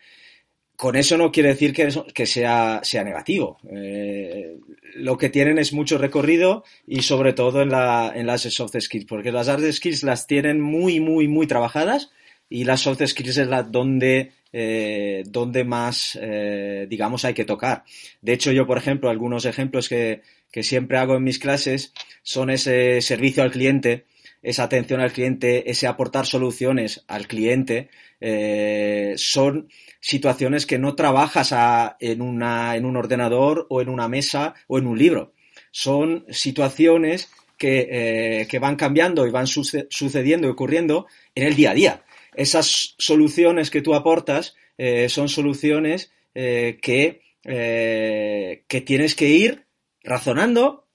Con eso no quiere decir que, que sea, sea negativo. Eh, lo que tienen es mucho recorrido y sobre todo en, la, en las soft skills, porque las hard skills las tienen muy, muy, muy trabajadas y las soft skills es la donde, eh, donde más, eh, digamos, hay que tocar. De hecho, yo, por ejemplo, algunos ejemplos que, que siempre hago en mis clases son ese servicio al cliente, esa atención al cliente, ese aportar soluciones al cliente, eh, son situaciones que no trabajas en, una, en un ordenador o en una mesa o en un libro. Son situaciones que, eh, que van cambiando y van sucediendo y ocurriendo en el día a día. Esas soluciones que tú aportas eh, son soluciones que, que tienes que ir razonando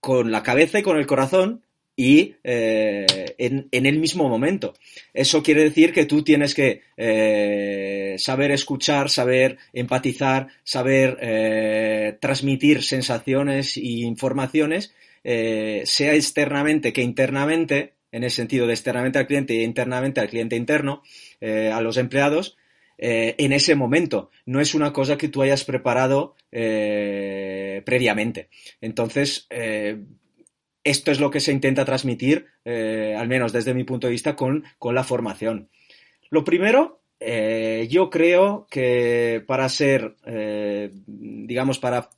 con la cabeza y con el corazón y eh, en, el mismo momento. Eso quiere decir que tú tienes que eh, saber escuchar, saber empatizar, saber eh, transmitir sensaciones e informaciones, sea externamente que internamente, en el sentido de externamente al cliente e internamente al cliente interno, a los empleados, en ese momento. No es una cosa que tú hayas preparado previamente. Entonces, esto es lo que se intenta transmitir, eh, al menos desde mi punto de vista, con, la formación. Lo primero, eh, yo creo que para ser, eh, digamos, para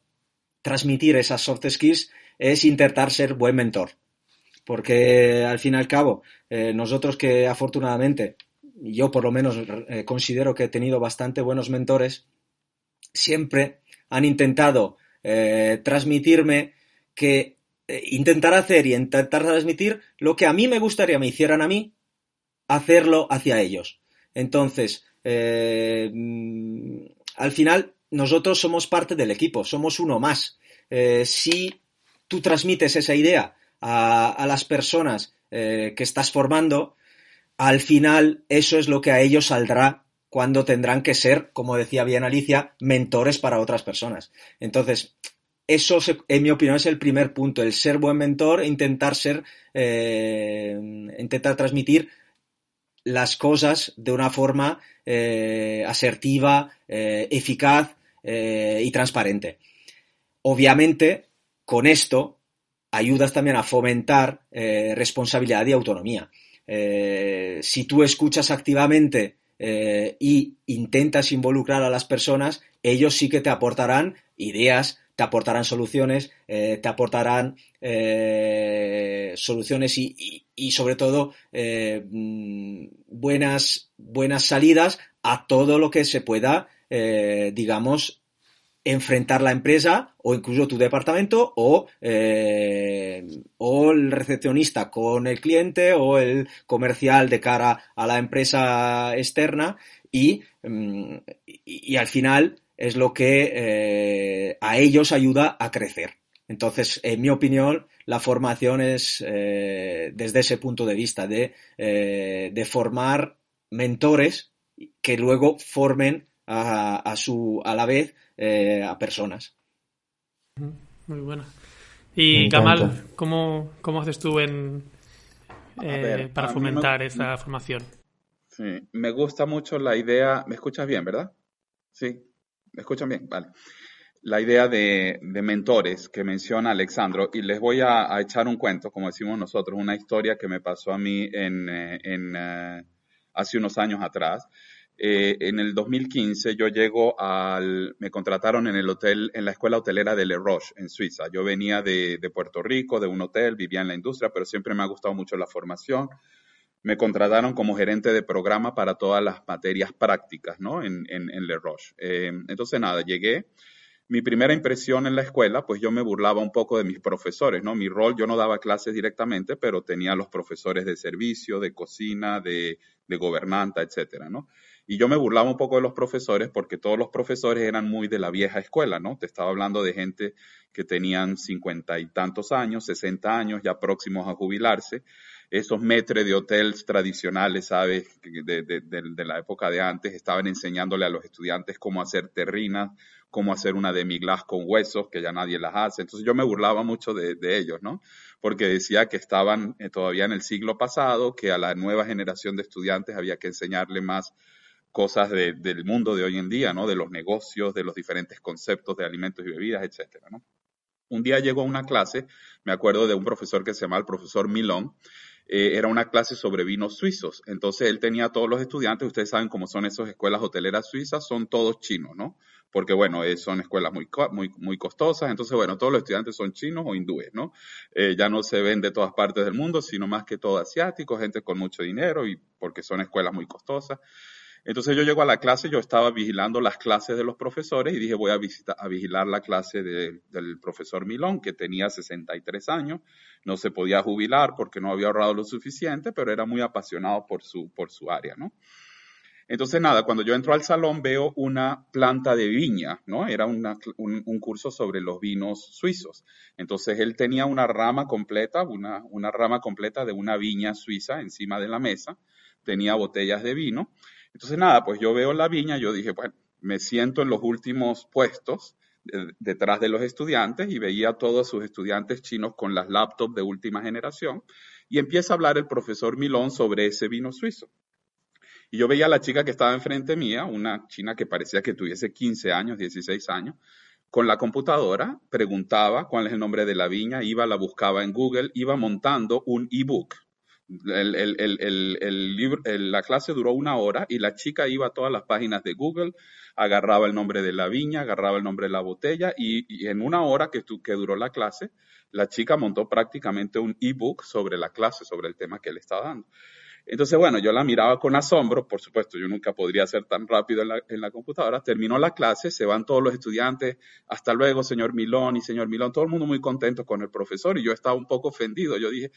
transmitir esas soft skills es intentar ser buen mentor. Porque al fin y al cabo, nosotros que afortunadamente, yo por lo menos considero que he tenido bastante buenos mentores, siempre han intentado transmitirme que eh, intentar hacer y intentar transmitir lo que a mí me gustaría me hicieran a mí, hacerlo hacia ellos. Entonces, eh, al final, nosotros somos parte del equipo, somos uno más. Eh, si tú transmites esa idea a, las personas que estás formando, al final eso es lo que a ellos saldrá cuando tendrán que ser, como decía bien Alicia, mentores para otras personas. Entonces, eso, en mi opinión, es el primer punto, el ser buen mentor e intentar ser, eh, intentar transmitir las cosas de una forma eh, asertiva, eh, eficaz y transparente. Obviamente, con esto ayudas también a fomentar responsabilidad y autonomía. si tú escuchas activamente y intentas involucrar a las personas, ellos sí que te aportarán ideas, te aportarán soluciones, eh, te aportarán eh, soluciones y, sobre todo eh, mm, buenas, buenas salidas a todo lo que se pueda, digamos, enfrentar la empresa o incluso tu departamento o, o, el recepcionista con el cliente o el comercial de cara a la empresa externa y, mm, y al final es lo que eh, a ellos ayuda a crecer. Entonces, en mi opinión, la formación es eh, desde ese punto de vista de, eh, de, formar mentores que luego formen a, su, a la vez a personas. Muy buena. Y Kamal, ¿cómo, ¿cómo, haces tú en, para fomentar esa formación? Sí, me gusta mucho la idea. ¿Me escuchas bien, verdad? Sí. ¿Me escuchan bien? Vale. La idea de, mentores que menciona Alexandro, y les voy a, echar un cuento, como decimos nosotros, una historia que me pasó a mí en, eh, eh, hace unos años atrás. Eh, en el 2015 yo llego al, me contrataron en el hotel, en la escuela hotelera de Le Roche, en Suiza. Yo venía de, de Puerto Rico, de un hotel, vivía en la industria, pero siempre me ha gustado mucho la formación me contrataron como gerente de programa para todas las materias prácticas, ¿no? En, en, Le Roche. Eh, entonces, nada, llegué. Mi primera impresión en la escuela, pues yo me burlaba un poco de mis profesores, ¿no? Mi rol, yo no daba clases directamente, pero tenía los profesores de servicio, de cocina, de, de gobernanta, etcétera, ¿no? Y yo me burlaba un poco de los profesores porque todos los profesores eran muy de la vieja escuela, ¿no? Te estaba hablando de gente que tenían cincuenta y tantos años, sesenta años, ya próximos a jubilarse esos metres de hotels tradicionales, ¿sabes? De, de, la época de antes, estaban enseñándole a los estudiantes cómo hacer terrinas, cómo hacer una demi-glace con huesos, que ya nadie las hace. Entonces yo me burlaba mucho de, ellos, ¿no? Porque decía que estaban eh, todavía en el siglo pasado, que a la nueva generación de estudiantes había que enseñarle más cosas del mundo de hoy en día, ¿no? De los negocios, de los diferentes conceptos de alimentos y bebidas, etcétera, ¿no? Un día llegó a una clase, me acuerdo de un profesor que se llamaba el profesor Milón, eh, era una clase sobre vinos suizos. Entonces él tenía a todos los estudiantes, ustedes saben cómo son esas escuelas hoteleras suizas, son todos chinos, ¿no? Porque bueno, eh, son escuelas muy, muy, muy costosas, entonces bueno, todos los estudiantes son chinos o hindúes, ¿no? Eh, ya no se ven de todas partes del mundo, sino más que todo asiáticos, gente con mucho dinero y porque son escuelas muy costosas. Entonces yo llego a la clase, yo estaba vigilando las clases de los profesores y dije voy a, visitar, a vigilar la clase del profesor Milón, que tenía 63 años, no se podía jubilar porque no había ahorrado lo suficiente, pero era muy apasionado por su, por su área, ¿no? Entonces, nada, cuando yo entro al salón veo una planta de viña, ¿no? Era un, un, curso sobre los vinos suizos. Entonces, él tenía una rama completa, una, una rama completa de una viña suiza encima de la mesa, tenía botellas de vino entonces, nada, pues yo veo la viña, yo dije, bueno, me siento en los últimos puestos detrás de los estudiantes y veía a todos sus estudiantes chinos con las laptops de última generación y empieza a hablar el profesor Milón sobre ese vino suizo. Y yo veía a la chica que estaba enfrente mía, una china que parecía que tuviese 15 años, 16 años, con la computadora, preguntaba cuál es el nombre de la viña, iba, la buscaba en Google, iba montando un ebook el, el, el, libro, la clase duró una hora y la chica iba a todas las páginas de Google, agarraba el nombre de la viña, agarraba el nombre de la botella y, en una hora que, que duró la clase, la chica montó prácticamente un ebook sobre la clase, sobre el tema que le estaba dando. Entonces, bueno, yo la miraba con asombro, por supuesto, yo nunca podría ser tan rápido en la, en la, computadora. Terminó la clase, se van todos los estudiantes, hasta luego, señor Milón y señor Milón, todo el mundo muy contento con el profesor y yo estaba un poco ofendido. Yo dije,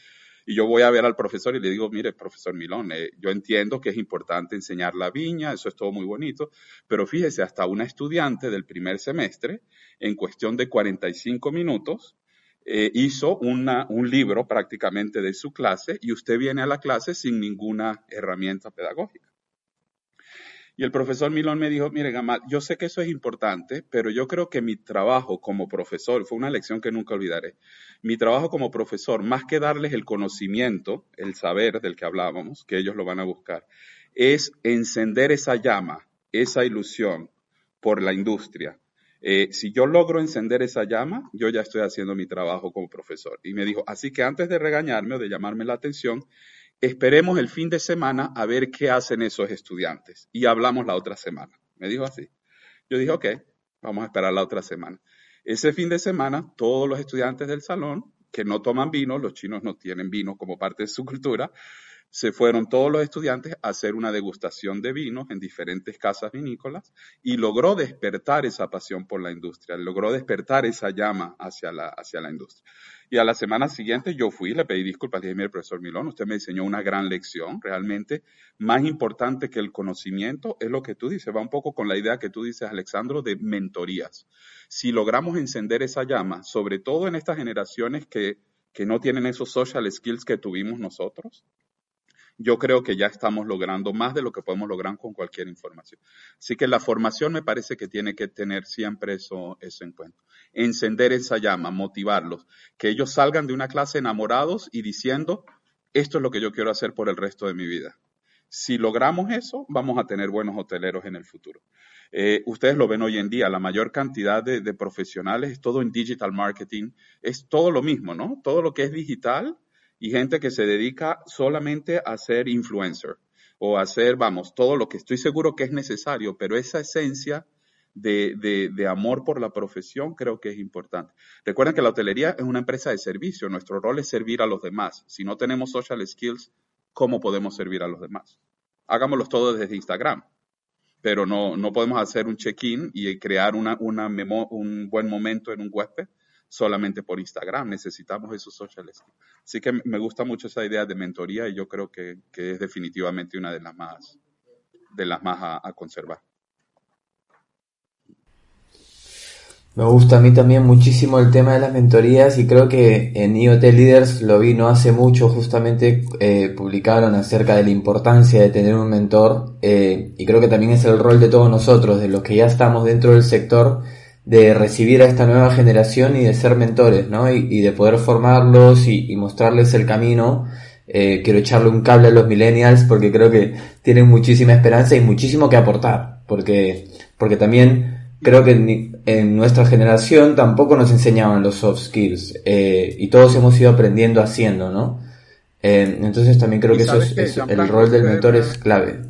y yo voy a ver al profesor y le digo, mire, profesor Milón, eh, yo entiendo que es importante enseñar la viña, eso es todo muy bonito, pero fíjese, hasta una estudiante del primer semestre, en cuestión de 45 minutos, eh, hizo una, un libro prácticamente de su clase y usted viene a la clase sin ninguna herramienta pedagógica. Y el profesor Milón me dijo, mire, Gamal, yo sé que eso es importante, pero yo creo que mi trabajo como profesor, fue una lección que nunca olvidaré, mi trabajo como profesor, más que darles el conocimiento, el saber del que hablábamos, que ellos lo van a buscar, es encender esa llama, esa ilusión por la industria. Eh, si yo logro encender esa llama, yo ya estoy haciendo mi trabajo como profesor. Y me dijo, así que antes de regañarme o de llamarme la atención, esperemos el fin de semana a ver qué hacen esos estudiantes y hablamos la otra semana. Me dijo así. Yo dije, ok, vamos a esperar la otra semana. Ese fin de semana, todos los estudiantes del salón que no toman vino, los chinos no tienen vino como parte de su cultura, se fueron todos los estudiantes a hacer una degustación de vinos en diferentes casas vinícolas y logró despertar esa pasión por la industria, logró despertar esa llama hacia la, hacia la industria. Y a la semana siguiente yo fui, le pedí disculpas, le dije, mire, profesor Milón, usted me enseñó una gran lección, realmente más importante que el conocimiento es lo que tú dices, va un poco con la idea que tú dices, Alexandro, de mentorías. Si logramos encender esa llama, sobre todo en estas generaciones que, que no tienen esos social skills que tuvimos nosotros, yo creo que ya estamos logrando más de lo que podemos lograr con cualquier información. Así que la formación me parece que tiene que tener siempre eso, eso en cuenta. Encender esa llama, motivarlos, que ellos salgan de una clase enamorados y diciendo, esto es lo que yo quiero hacer por el resto de mi vida. Si logramos eso, vamos a tener buenos hoteleros en el futuro. Eh, ustedes lo ven hoy en día, la mayor cantidad de, de, profesionales es todo en digital marketing, es todo lo mismo, ¿no? Todo lo que es digital y gente que se dedica solamente a ser influencer. o hacer, vamos, todo lo que estoy seguro que es necesario, pero esa esencia de, amor por la profesión creo que es importante. Recuerden que la hotelería es una empresa de servicio, nuestro rol es servir a los demás. Si no tenemos social skills, ¿cómo podemos servir a los demás? Hagámoslo todo desde Instagram, pero no, no podemos hacer un check-in y crear una, una un buen momento en un huésped solamente por Instagram. Necesitamos esos social skills. Así que me gusta mucho esa idea de mentoría y yo creo que, es definitivamente una de las más, de las más a conservar. Me gusta a mí también muchísimo el tema de las mentorías y creo que en IoT Leaders lo vi no hace mucho, justamente eh, publicaron acerca de la importancia de tener un mentor eh, y creo que también es el rol de todos nosotros, de los que ya estamos dentro del sector, de recibir a esta nueva generación y de ser mentores, ¿no? Y, de poder formarlos y, mostrarles el camino. Eh, quiero echarle un cable a los millennials porque creo que tienen muchísima esperanza y muchísimo que aportar, porque, porque también creo que en nuestra generación tampoco nos enseñaban los soft skills eh, y todos hemos ido aprendiendo haciendo, ¿no? Eh, entonces también creo que eso es, el rol del mentor es clave.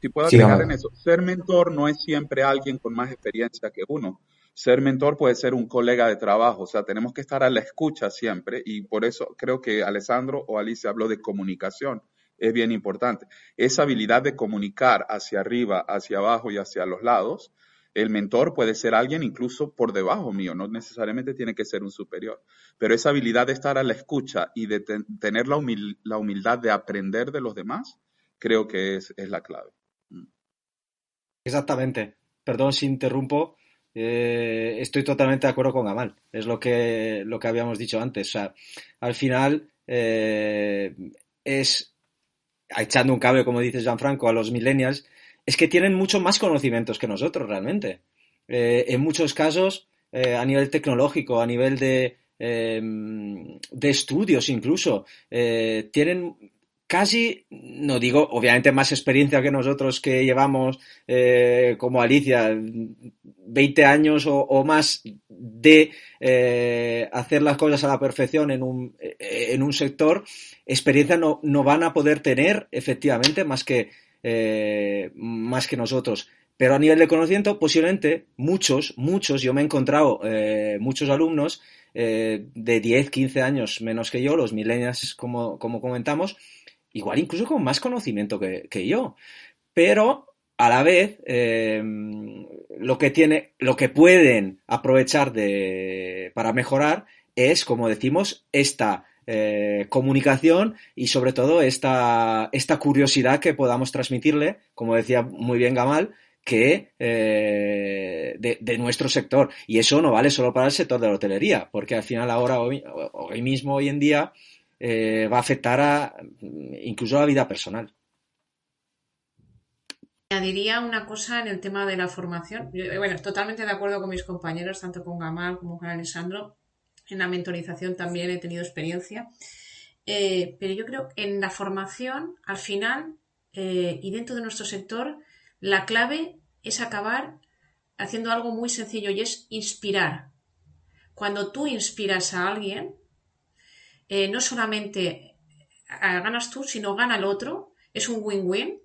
Si puedo agregar en eso, ser mentor no es siempre alguien con más experiencia que uno. Ser mentor puede ser un colega de trabajo, o sea, tenemos que estar a la escucha siempre y por eso creo que Alessandro o Alicia habló de comunicación es bien importante. Esa habilidad de comunicar hacia arriba, hacia abajo y hacia los lados el mentor puede ser alguien incluso por debajo mío, no necesariamente tiene que ser un superior, pero esa habilidad de estar a la escucha y de tener la, humildad de aprender de los demás, creo que es, la clave. Exactamente. Perdón si interrumpo. Eh, estoy totalmente de acuerdo con Gamal. Es lo que, lo que habíamos dicho antes. O sea, al final eh, es echando un cable, como dice Gianfranco, a los millennials, es que tienen mucho más conocimientos que nosotros realmente. Eh, en muchos casos, a nivel tecnológico, a nivel de, de estudios incluso, tienen casi, no digo, obviamente más experiencia que nosotros que llevamos como Alicia, 20 años o, más de hacer las cosas a la perfección en un, en un sector, experiencia no, no van a poder tener efectivamente más que eh, más que nosotros. Pero a nivel de conocimiento, posiblemente muchos, muchos, yo me he encontrado eh, muchos alumnos eh, de 10, 15 años menos que yo, los millennials, como, como comentamos, igual incluso con más conocimiento que, yo. Pero a la vez, lo que tiene, lo que pueden aprovechar de, para mejorar es, como decimos, esta eh, comunicación y sobre todo esta, esta curiosidad que podamos transmitirle, como decía muy bien Gamal, que eh, de, nuestro sector. Y eso no vale solo para el sector de la hotelería, porque al final ahora, hoy mismo, hoy en día, eh, va a afectar a incluso a la vida personal. Añadiría una cosa en el tema de la formación. bueno, totalmente de acuerdo con mis compañeros, tanto con Gamal como con Alessandro en la mentorización también he tenido experiencia. Eh, pero yo creo que en la formación, al final, eh, y dentro de nuestro sector, la clave es acabar haciendo algo muy sencillo y es inspirar. Cuando tú inspiras a alguien, eh, no solamente ganas tú, sino gana el otro, es un win-win.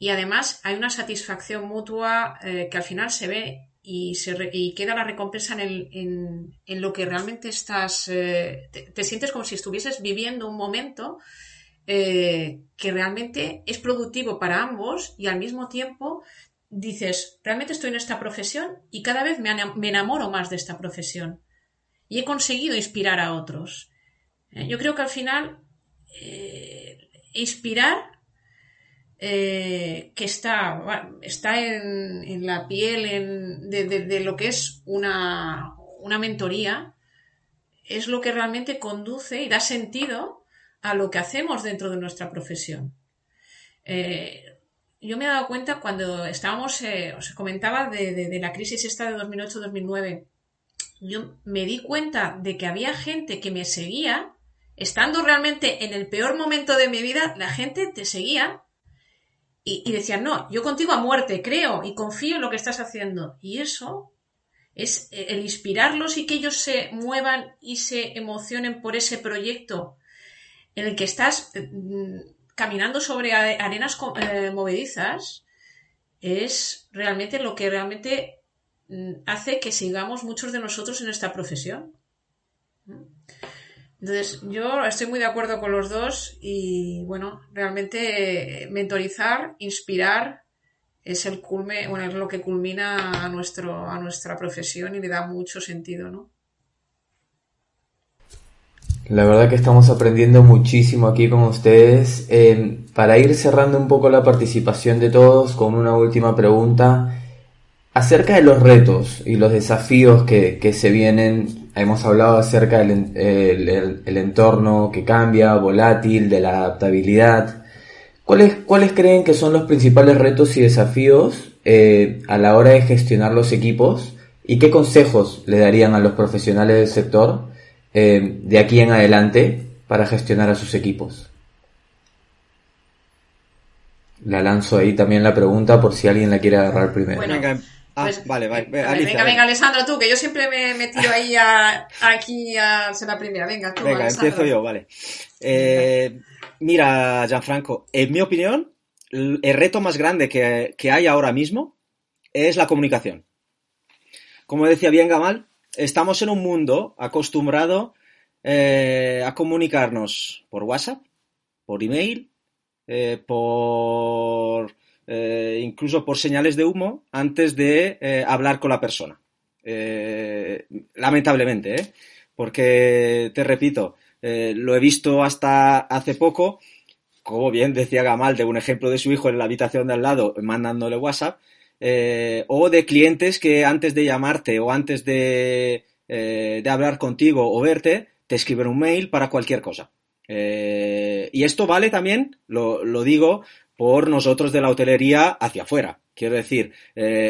Y además hay una satisfacción mutua que al final se ve y, se queda la recompensa en, lo que realmente estás, eh, te, sientes como si estuvieses viviendo un momento eh, que realmente es productivo para ambos y al mismo tiempo dices, realmente estoy en esta profesión y cada vez me, enamoro más de esta profesión y he conseguido inspirar a otros. Eh, yo creo que al final inspirar eh, que está, está en, la piel de, lo que es una, mentoría, es lo que realmente conduce y da sentido a lo que hacemos dentro de nuestra profesión. Eh, yo me he dado cuenta cuando estábamos, eh, os comentaba de, la crisis esta de 2008-2009, yo me di cuenta de que había gente que me seguía, estando realmente en el peor momento de mi vida, la gente te seguía y, decían, no, yo contigo a muerte, creo y confío en lo que estás haciendo. Y eso es el inspirarlos y que ellos se muevan y se emocionen por ese proyecto en el que estás mm, caminando sobre arenas eh, movedizas es realmente lo que realmente mm, hace que sigamos muchos de nosotros en esta profesión. Entonces, yo estoy muy de acuerdo con los dos y, bueno, realmente mentorizar, inspirar, es el culme, bueno, es lo que culmina a, nuestro, a nuestra profesión y le da mucho sentido, ¿no? La verdad que estamos aprendiendo muchísimo aquí con ustedes. Eh, para ir cerrando un poco la participación de todos con una última pregunta acerca de los retos y los desafíos que, que se vienen. Hemos hablado acerca del el, entorno que cambia, volátil, de la adaptabilidad. ¿Cuáles, ¿Cuáles creen que son los principales retos y desafíos eh, a la hora de gestionar los equipos? ¿Y qué consejos le darían a los profesionales del sector eh, de aquí en adelante para gestionar a sus equipos? La lanzo ahí también la pregunta por si alguien la quiere agarrar primero. venga, ah, pues, vale, vale. venga, venga, Alessandro, tú, que yo siempre me, me tiro ahí a, aquí a ser la primera. Venga, tú, Venga, empiezo yo, vale. Eh, Mira, Gianfranco, en mi opinión, el reto más grande que, hay ahora mismo es la comunicación. Como decía bien Gamal, estamos en un mundo acostumbrado eh, a comunicarnos por WhatsApp, por email, eh, por eh, incluso por señales de humo antes de hablar con la persona. lamentablemente, porque te repito, eh, lo he visto hasta hace poco, como bien decía Gamal, de un ejemplo de su hijo en la habitación de al lado mandándole WhatsApp, eh, o de clientes que antes de llamarte o antes de, eh, de hablar contigo o verte, te escriben un mail para cualquier cosa. y esto vale también, lo, lo, digo, por nosotros de la hotelería hacia afuera. Quiero decir,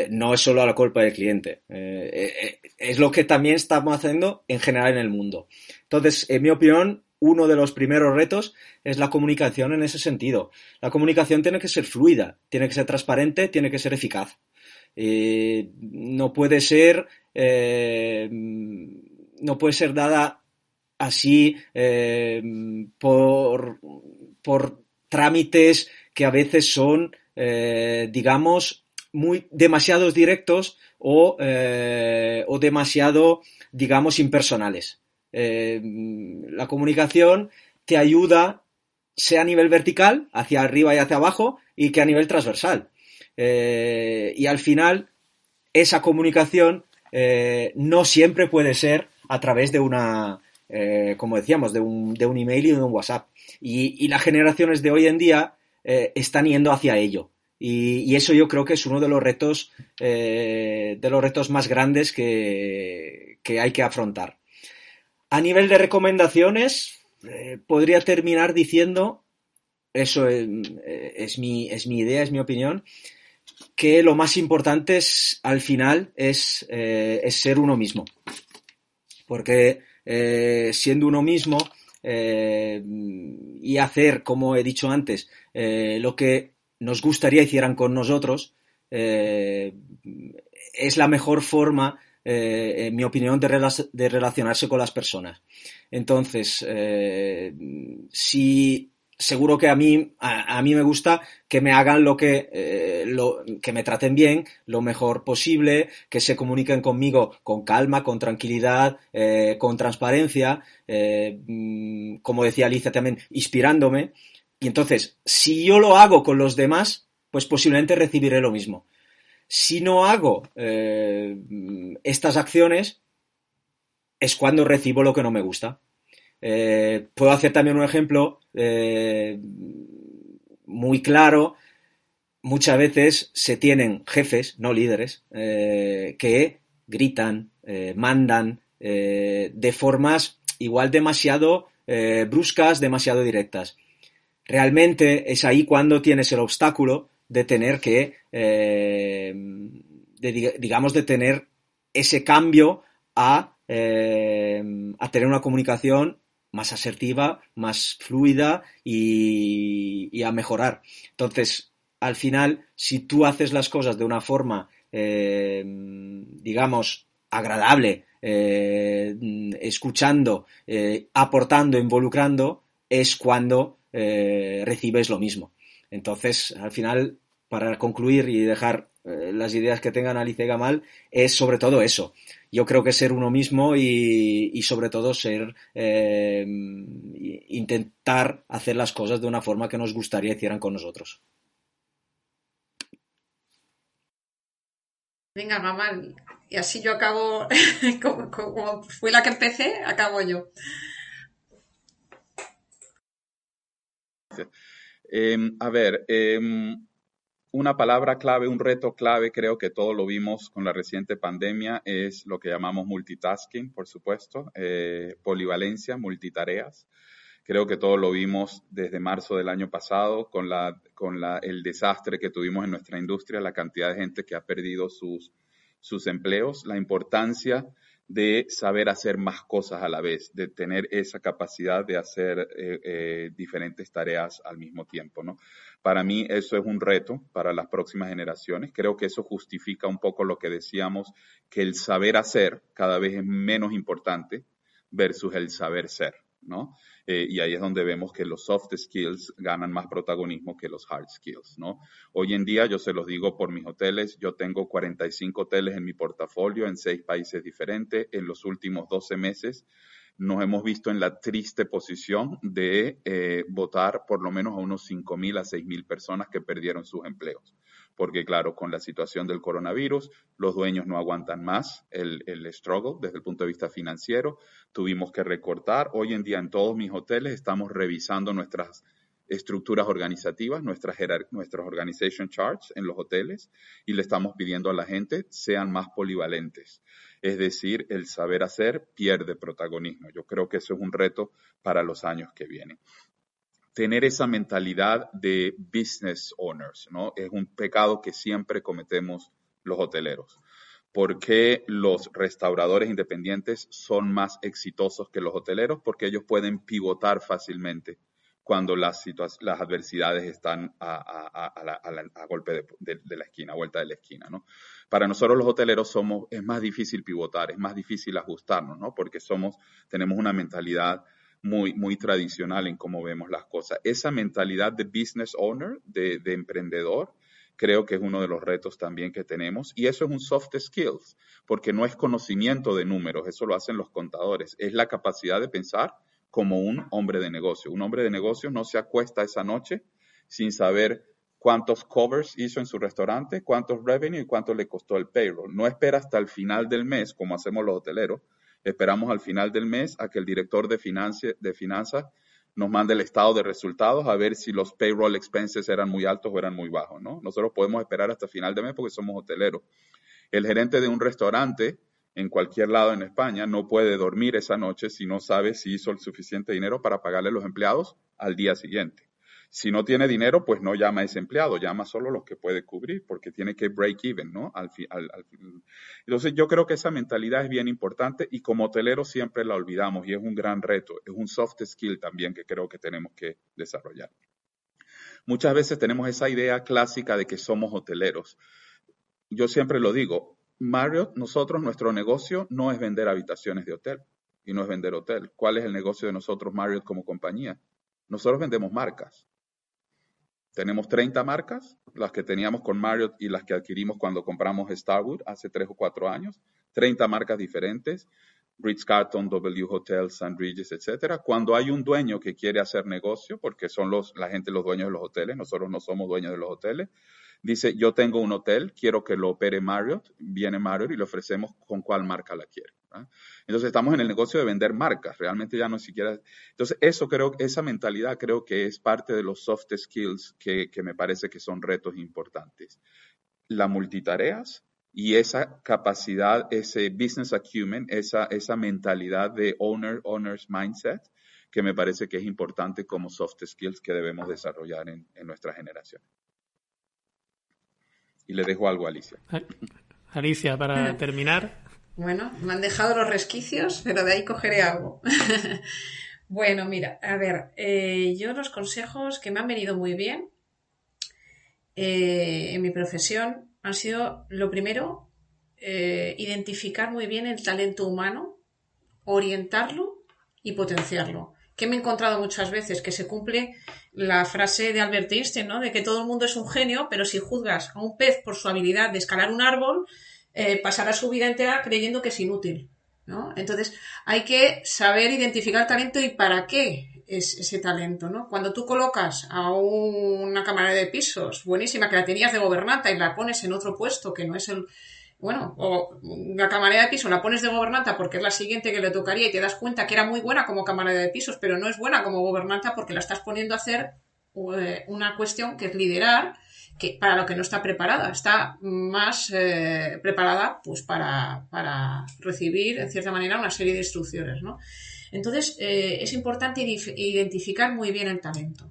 no es solo la culpa del cliente, es lo que también estamos haciendo en general en el mundo. Entonces, en mi opinión, uno de los primeros retos es la comunicación en ese sentido. La comunicación tiene que ser fluida, tiene que ser transparente, tiene que ser eficaz. Eh, no puede ser eh, no puede ser dada así eh, por, por trámites que a veces son digamos muy demasiados directos o, o demasiado digamos impersonales eh, la comunicación te ayuda, sea a nivel vertical, hacia arriba y hacia abajo, y que a nivel transversal. Eh, y al final, esa comunicación eh, no siempre puede ser a través de una, como decíamos, de un, de un, email y de un WhatsApp. Y, las generaciones de hoy en día están yendo hacia ello. Y, eso yo creo que es uno de los retos, de los retos más grandes que hay que afrontar. A nivel de recomendaciones, eh, podría terminar diciendo, eso eh, es, mi, es, mi, idea, es mi opinión, que lo más importante es, al final es, eh, es ser uno mismo. Porque siendo uno mismo y hacer, como he dicho antes, lo que nos gustaría hicieran con nosotros, es la mejor forma eh, en mi opinión, de, relacionarse con las personas. Entonces, eh, si seguro que a mí, a, mí me gusta que me hagan lo que, eh, lo, que me traten bien, lo mejor posible, que se comuniquen conmigo con calma, con tranquilidad, con transparencia, mm, como decía Alicia también, inspirándome. Y entonces, si yo lo hago con los demás, pues posiblemente recibiré lo mismo. Si no hago eh, estas acciones, es cuando recibo lo que no me gusta. Eh, puedo hacer también un ejemplo eh, muy claro. Muchas veces se tienen jefes, no líderes, que gritan, mandan de formas igual demasiado bruscas, demasiado directas. Realmente es ahí cuando tienes el obstáculo de tener que, eh, digamos, de tener ese cambio eh, a, tener una comunicación más asertiva, más fluida y, a mejorar. Entonces, al final, si tú haces las cosas de una forma, eh, digamos, agradable, escuchando, aportando, involucrando, es cuando eh, recibes lo mismo. Entonces, al final, para concluir y dejar eh, las ideas que tengan Alicia y Gamal, es sobre todo eso. Yo creo que ser uno mismo y, sobre todo ser eh, intentar hacer las cosas de una forma que nos gustaría hicieran con nosotros. Venga, Gamal, y así yo acabo, [laughs] como, fui la que empecé, acabo yo. Em, a ver, em, una palabra clave, un reto clave, creo que todos lo vimos con la reciente pandemia, es lo que llamamos multitasking, por supuesto, eh, polivalencia, multitareas. Creo que todos lo vimos desde marzo del año pasado con, la, con la, el desastre que tuvimos en nuestra industria, la cantidad de gente que ha perdido sus, sus empleos, la importancia de saber hacer más cosas a la vez, de tener esa capacidad de hacer eh, eh, diferentes tareas al mismo tiempo, ¿no? Para mí eso es un reto para las próximas generaciones. Creo que eso justifica un poco lo que decíamos, que el saber hacer cada vez es menos importante versus el saber ser, ¿no? Eh, y ahí es donde vemos que los soft skills ganan más protagonismo que los hard skills, ¿no? Hoy en día, yo se los digo por mis hoteles, yo tengo 45 hoteles en mi portafolio en seis países diferentes. En los últimos 12 meses nos hemos visto en la triste posición de eh, votar por lo menos a unos 5.000 a 6.000 personas que perdieron sus empleos porque claro, con la situación del coronavirus, los dueños no aguantan más el, el, struggle desde el punto de vista financiero, tuvimos que recortar. Hoy en día en todos mis hoteles estamos revisando nuestras estructuras organizativas, nuestras, nuestros organization charts en los hoteles y le estamos pidiendo a la gente sean más polivalentes. Es decir, el saber hacer pierde protagonismo. Yo creo que eso es un reto para los años que vienen tener esa mentalidad de business owners, ¿no? Es un pecado que siempre cometemos los hoteleros. ¿Por qué los restauradores independientes son más exitosos que los hoteleros? Porque ellos pueden pivotar fácilmente cuando las, las adversidades están a, golpe de, de, la esquina, a vuelta de la esquina, ¿no? Para nosotros los hoteleros somos, es más difícil pivotar, es más difícil ajustarnos, ¿no? Porque somos, tenemos una mentalidad muy, muy tradicional en cómo vemos las cosas. Esa mentalidad de business owner, de, emprendedor, creo que es uno de los retos también que tenemos. Y eso es un soft skills, porque no es conocimiento de números, eso lo hacen los contadores, es la capacidad de pensar como un hombre de negocio. Un hombre de negocio no se acuesta esa noche sin saber cuántos covers hizo en su restaurante, cuántos revenue y cuánto le costó el payroll. No espera hasta el final del mes, como hacemos los hoteleros, Esperamos al final del mes a que el director de, finanzas nos mande el estado de resultados a ver si los payroll expenses eran muy altos o eran muy bajos, ¿no? Nosotros podemos esperar hasta final de mes porque somos hoteleros. El gerente de un restaurante en cualquier lado en España no puede dormir esa noche si no sabe si hizo el suficiente dinero para pagarle a los empleados al día siguiente. Si no tiene dinero, pues no llama a ese empleado, llama solo los que puede cubrir, porque tiene que break even, ¿no? Entonces, yo creo que esa mentalidad es bien importante y como hotelero siempre la olvidamos y es un gran reto, es un soft skill también que creo que tenemos que desarrollar. Muchas veces tenemos esa idea clásica de que somos hoteleros. Yo siempre lo digo, Marriott, nosotros, nuestro negocio no es vender habitaciones de hotel y no es vender hotel. ¿Cuál es el negocio de nosotros, Marriott, como compañía? Nosotros vendemos marcas. Tenemos 30 marcas, las que teníamos con Marriott y las que adquirimos cuando compramos Starwood hace tres o cuatro años. 30 marcas diferentes, Ritz Carlton, W Hotel, St. Regis, etcétera. Cuando hay un dueño que quiere hacer negocio, porque son los, la gente los dueños de los hoteles, nosotros no somos dueños de los hoteles, dice, yo tengo un hotel, quiero que lo opere Marriott, viene Marriott y le ofrecemos con cuál marca la quiere. Entonces estamos en el negocio de vender marcas, realmente ya no siquiera. Entonces eso creo, esa mentalidad creo que es parte de los soft skills que, me parece que son retos importantes. La multitareas y esa capacidad, ese business acumen, esa, esa mentalidad de owner, owner's mindset, que me parece que es importante como soft skills que debemos desarrollar en, en nuestra generación. Y le dejo algo a Alicia. Alicia, para terminar. Bueno, me han dejado los resquicios, pero de ahí cogeré algo. [laughs] bueno, mira, a ver, eh, yo los consejos que me han venido muy bien eh, en mi profesión han sido, lo primero, eh, identificar muy bien el talento humano, orientarlo y potenciarlo. Que me he encontrado muchas veces, que se cumple la frase de Albert Einstein, ¿no? De que todo el mundo es un genio, pero si juzgas a un pez por su habilidad de escalar un árbol, eh, pasará su vida entera creyendo que es inútil, ¿no? Entonces, hay que saber identificar talento y para qué es ese talento, ¿no? Cuando tú colocas a una cámara de pisos buenísima que la tenías de gobernanta y la pones en otro puesto que no es el, bueno, o la camarera de piso la pones de gobernanta porque es la siguiente que le tocaría y te das cuenta que era muy buena como camarera de pisos, pero no es buena como gobernanta porque la estás poniendo a hacer eh, una cuestión que es liderar, que para lo que no está preparada, está más eh, preparada pues para, para, recibir en cierta manera una serie de instrucciones, ¿no? Entonces eh, es importante identificar muy bien el talento.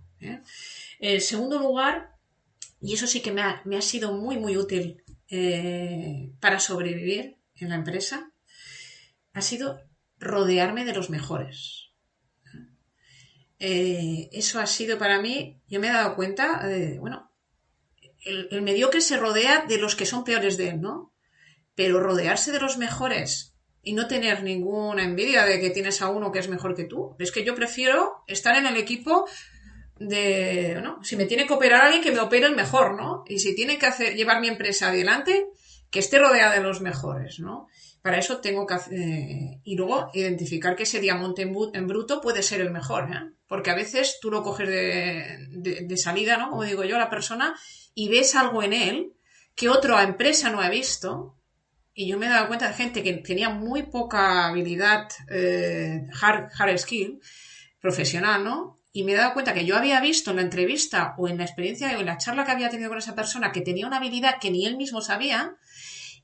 En segundo lugar, y eso sí que me ha, me ha sido muy muy útil eh, para sobrevivir en la empresa ha sido rodearme de los mejores. Eh, eso ha sido para mí, yo me he dado cuenta, de, bueno, el, el, mediocre se rodea de los que son peores de él, ¿no? Pero rodearse de los mejores y no tener ninguna envidia de que tienes a uno que es mejor que tú. Es que yo prefiero estar en el equipo de, ¿no? Si me tiene que operar alguien, que me opere el mejor, ¿no? Y si tiene que hacer, llevar mi empresa adelante, que esté rodeada de los mejores, ¿no? Para eso tengo que hacer, eh, y luego identificar que ese diamante en, bruto puede ser el mejor, ¿eh? Porque a veces tú lo coges de, de, salida, ¿no? Como digo yo, la persona, y ves algo en él que otra empresa no ha visto, y yo me he dado cuenta de gente que tenía muy poca habilidad eh, hard, hard skill profesional, ¿no? Y me he dado cuenta que yo había visto en la entrevista o en la experiencia o en la charla que había tenido con esa persona que tenía una habilidad que ni él mismo sabía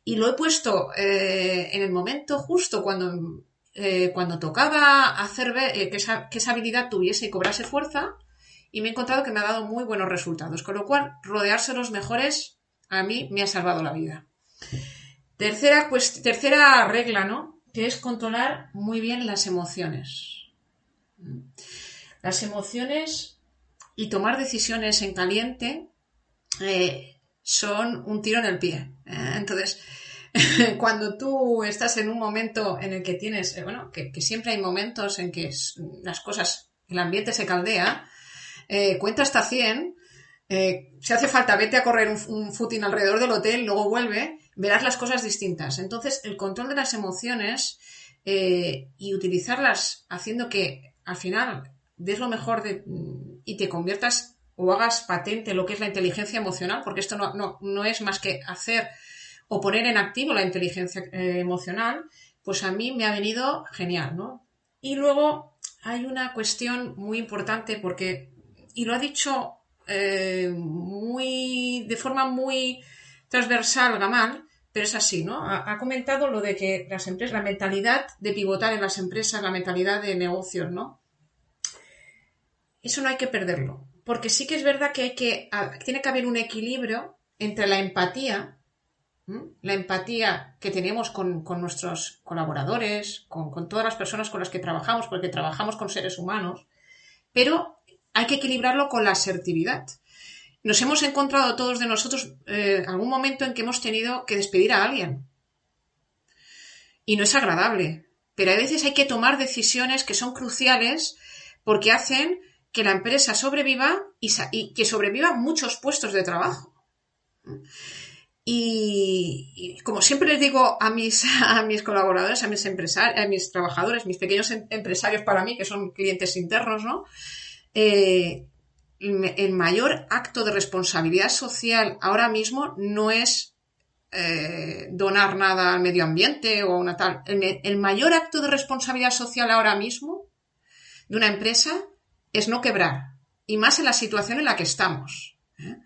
y lo he puesto eh, en el momento justo cuando, eh, cuando tocaba hacer eh, que, esa, que esa habilidad tuviese y cobrase fuerza y me he encontrado que me ha dado muy buenos resultados. Con lo cual, rodearse de los mejores a mí me ha salvado la vida. Tercera, pues, tercera regla, ¿no? Que es controlar muy bien las emociones. Las emociones y tomar decisiones en caliente eh, son un tiro en el pie. ¿eh? Entonces, [laughs] cuando tú estás en un momento en el que tienes, eh, bueno, que, siempre hay momentos en que las cosas, el ambiente se caldea, cuenta hasta 100, si hace falta, vete a correr un, un, footing alrededor del hotel, luego vuelve, verás las cosas distintas. Entonces, el control de las emociones y utilizarlas haciendo que al final des lo mejor de, y te conviertas o hagas patente lo que es la inteligencia emocional, porque esto no, no, no es más que hacer o poner en activo la inteligencia eh, emocional, pues a mí me ha venido genial, ¿no? Y luego hay una cuestión muy importante porque, y lo ha dicho eh, muy, de forma muy transversal Gamal, pero es así, ¿no? Ha, ha, comentado lo de que las empresas, la mentalidad de pivotar en las empresas, la mentalidad de negocios, ¿no? Eso no hay que perderlo. Porque sí que es verdad que hay que, tiene que haber un equilibrio entre la empatía, la empatía que tenemos con, nuestros colaboradores, con, todas las personas con las que trabajamos, porque trabajamos con seres humanos, pero hay que equilibrarlo con la asertividad. Nos hemos encontrado todos de nosotros eh, algún momento en que hemos tenido que despedir a alguien. Y no es agradable, pero a veces hay que tomar decisiones que son cruciales porque hacen que la empresa sobreviva y, que sobrevivan muchos puestos de trabajo. Y, como siempre les digo a mis, [laughs] a mis colaboradores, a mis empresarios, a mis trabajadores, mis pequeños em, empresarios para mí, que son clientes internos, ¿no? Eh, el mayor acto de responsabilidad social ahora mismo no es eh, donar nada al medio ambiente o una tal. El, el, mayor acto de responsabilidad social ahora mismo de una empresa es no quebrar, y más en la situación en la que estamos. ¿eh?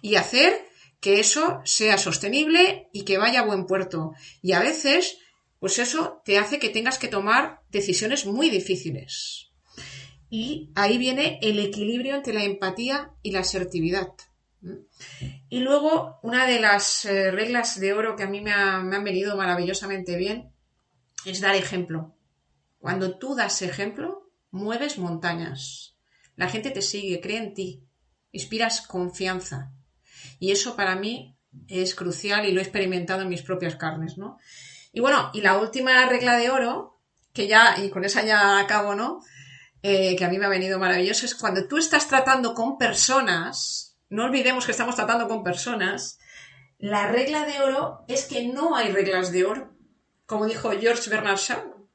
Y hacer que eso sea sostenible y que vaya a buen puerto. Y a veces, pues eso te hace que tengas que tomar decisiones muy difíciles. Y ahí viene el equilibrio entre la empatía y la asertividad. ¿eh? Y luego, una de las eh, reglas de oro que a mí me, me han venido maravillosamente bien es dar ejemplo. Cuando tú das ejemplo, mueves montañas. La gente te sigue, cree en ti, inspiras confianza. Y eso para mí es crucial y lo he experimentado en mis propias carnes, ¿no? Y bueno, y la última regla de oro, que ya, y con esa ya acabo, ¿no? eh, que a mí me ha venido maravilloso, es cuando tú estás tratando con personas, no olvidemos que estamos tratando con personas, la regla de oro es que no hay reglas de oro. Como dijo George Bernard Shaw,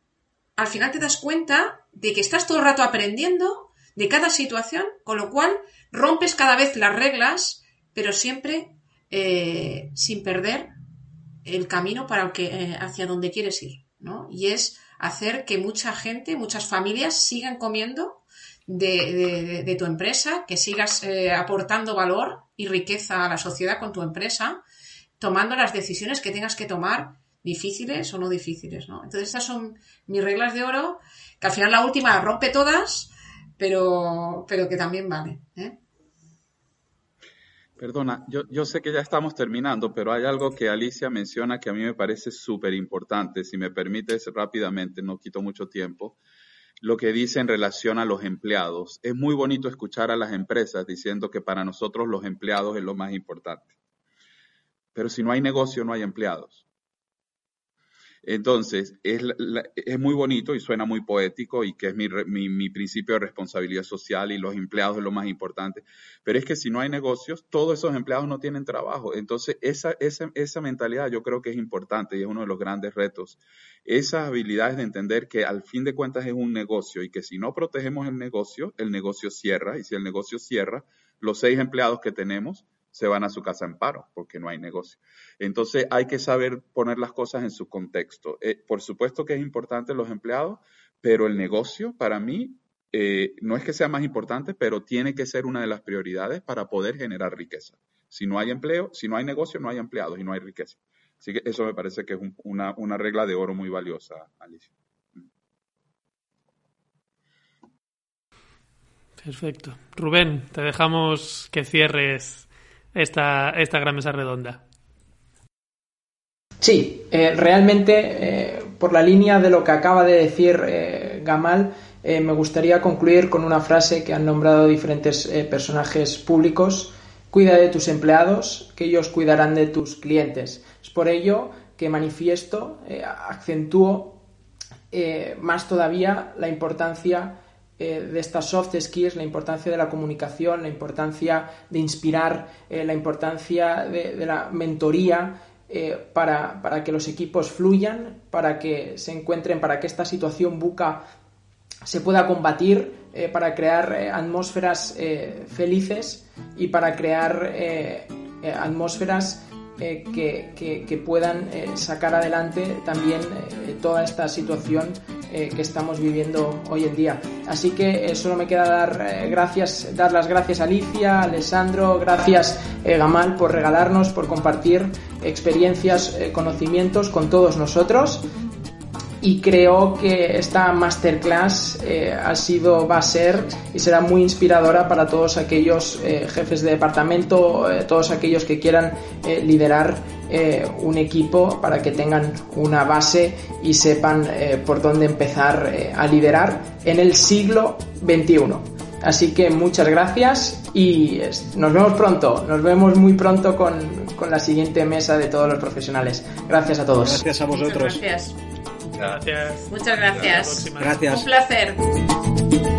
al final te das cuenta de que estás todo el rato aprendiendo de cada situación, con lo cual rompes cada vez las reglas, pero siempre eh, sin perder el camino para que, eh, hacia donde quieres ir, ¿no? Y es hacer que mucha gente, muchas familias sigan comiendo de, tu empresa, que sigas eh, aportando valor y riqueza a la sociedad con tu empresa, tomando las decisiones que tengas que tomar difíciles o no difíciles, ¿no? Entonces estas son mis reglas de oro, que al final la última rompe todas, pero, pero que también vale. ¿eh? Perdona, yo, yo, sé que ya estamos terminando, pero hay algo que Alicia menciona que a mí me parece súper importante. Si me permites rápidamente, no quito mucho tiempo. Lo que dice en relación a los empleados. Es muy bonito escuchar a las empresas diciendo que para nosotros los empleados es lo más importante. Pero si no hay negocio, no hay empleados. Entonces, es, es, muy bonito y suena muy poético y que es mi, mi, principio de responsabilidad social y los empleados es lo más importante. Pero es que si no hay negocios, todos esos empleados no tienen trabajo. Entonces, esa, esa, esa mentalidad yo creo que es importante y es uno de los grandes retos. Esas habilidades de entender que al fin de cuentas es un negocio y que si no protegemos el negocio, el negocio cierra y si el negocio cierra, los seis empleados que tenemos se van a su casa en paro porque no hay negocio. Entonces hay que saber poner las cosas en su contexto. Eh, por supuesto que es importante los empleados, pero el negocio para mí eh, no es que sea más importante, pero tiene que ser una de las prioridades para poder generar riqueza. Si no hay empleo, si no hay negocio, no hay empleados y no hay riqueza. Así que eso me parece que es una, una regla de oro muy valiosa, Alicia. Perfecto. Rubén, te dejamos que cierres esta, esta gran mesa redonda. Sí, eh, realmente eh, por la línea de lo que acaba de decir eh, Gamal, me gustaría concluir con una frase que han nombrado diferentes personajes públicos. Cuida de tus empleados, que ellos cuidarán de tus clientes. Es por ello que manifiesto, acentúo más todavía la importancia eh, de estas soft skills, la importancia de la comunicación, la importancia de inspirar, eh, la importancia de, la mentoría eh, para, que los equipos fluyan, para que se encuentren, para que esta situación buca se pueda combatir, para crear atmósferas felices y para crear atmósferas que, puedan sacar adelante también toda esta situación eh, que estamos viviendo hoy en día. Así que eh, solo me queda dar eh, gracias, dar las gracias a Alicia, a Alessandro, gracias Gamal por regalarnos, por compartir experiencias, conocimientos con todos nosotros y creo que esta masterclass ha sido, va a ser y será muy inspiradora para todos aquellos jefes de departamento, todos aquellos que quieran liderar eh, un equipo para que tengan una base y sepan eh, por dónde empezar eh, a liderar en el siglo XXI. Así que muchas gracias y nos vemos pronto, nos vemos muy pronto con, con la siguiente mesa de todos los profesionales. Gracias a todos. Gracias a vosotros. gracias. Gracias. Muchas gracias. Gracias. Un placer.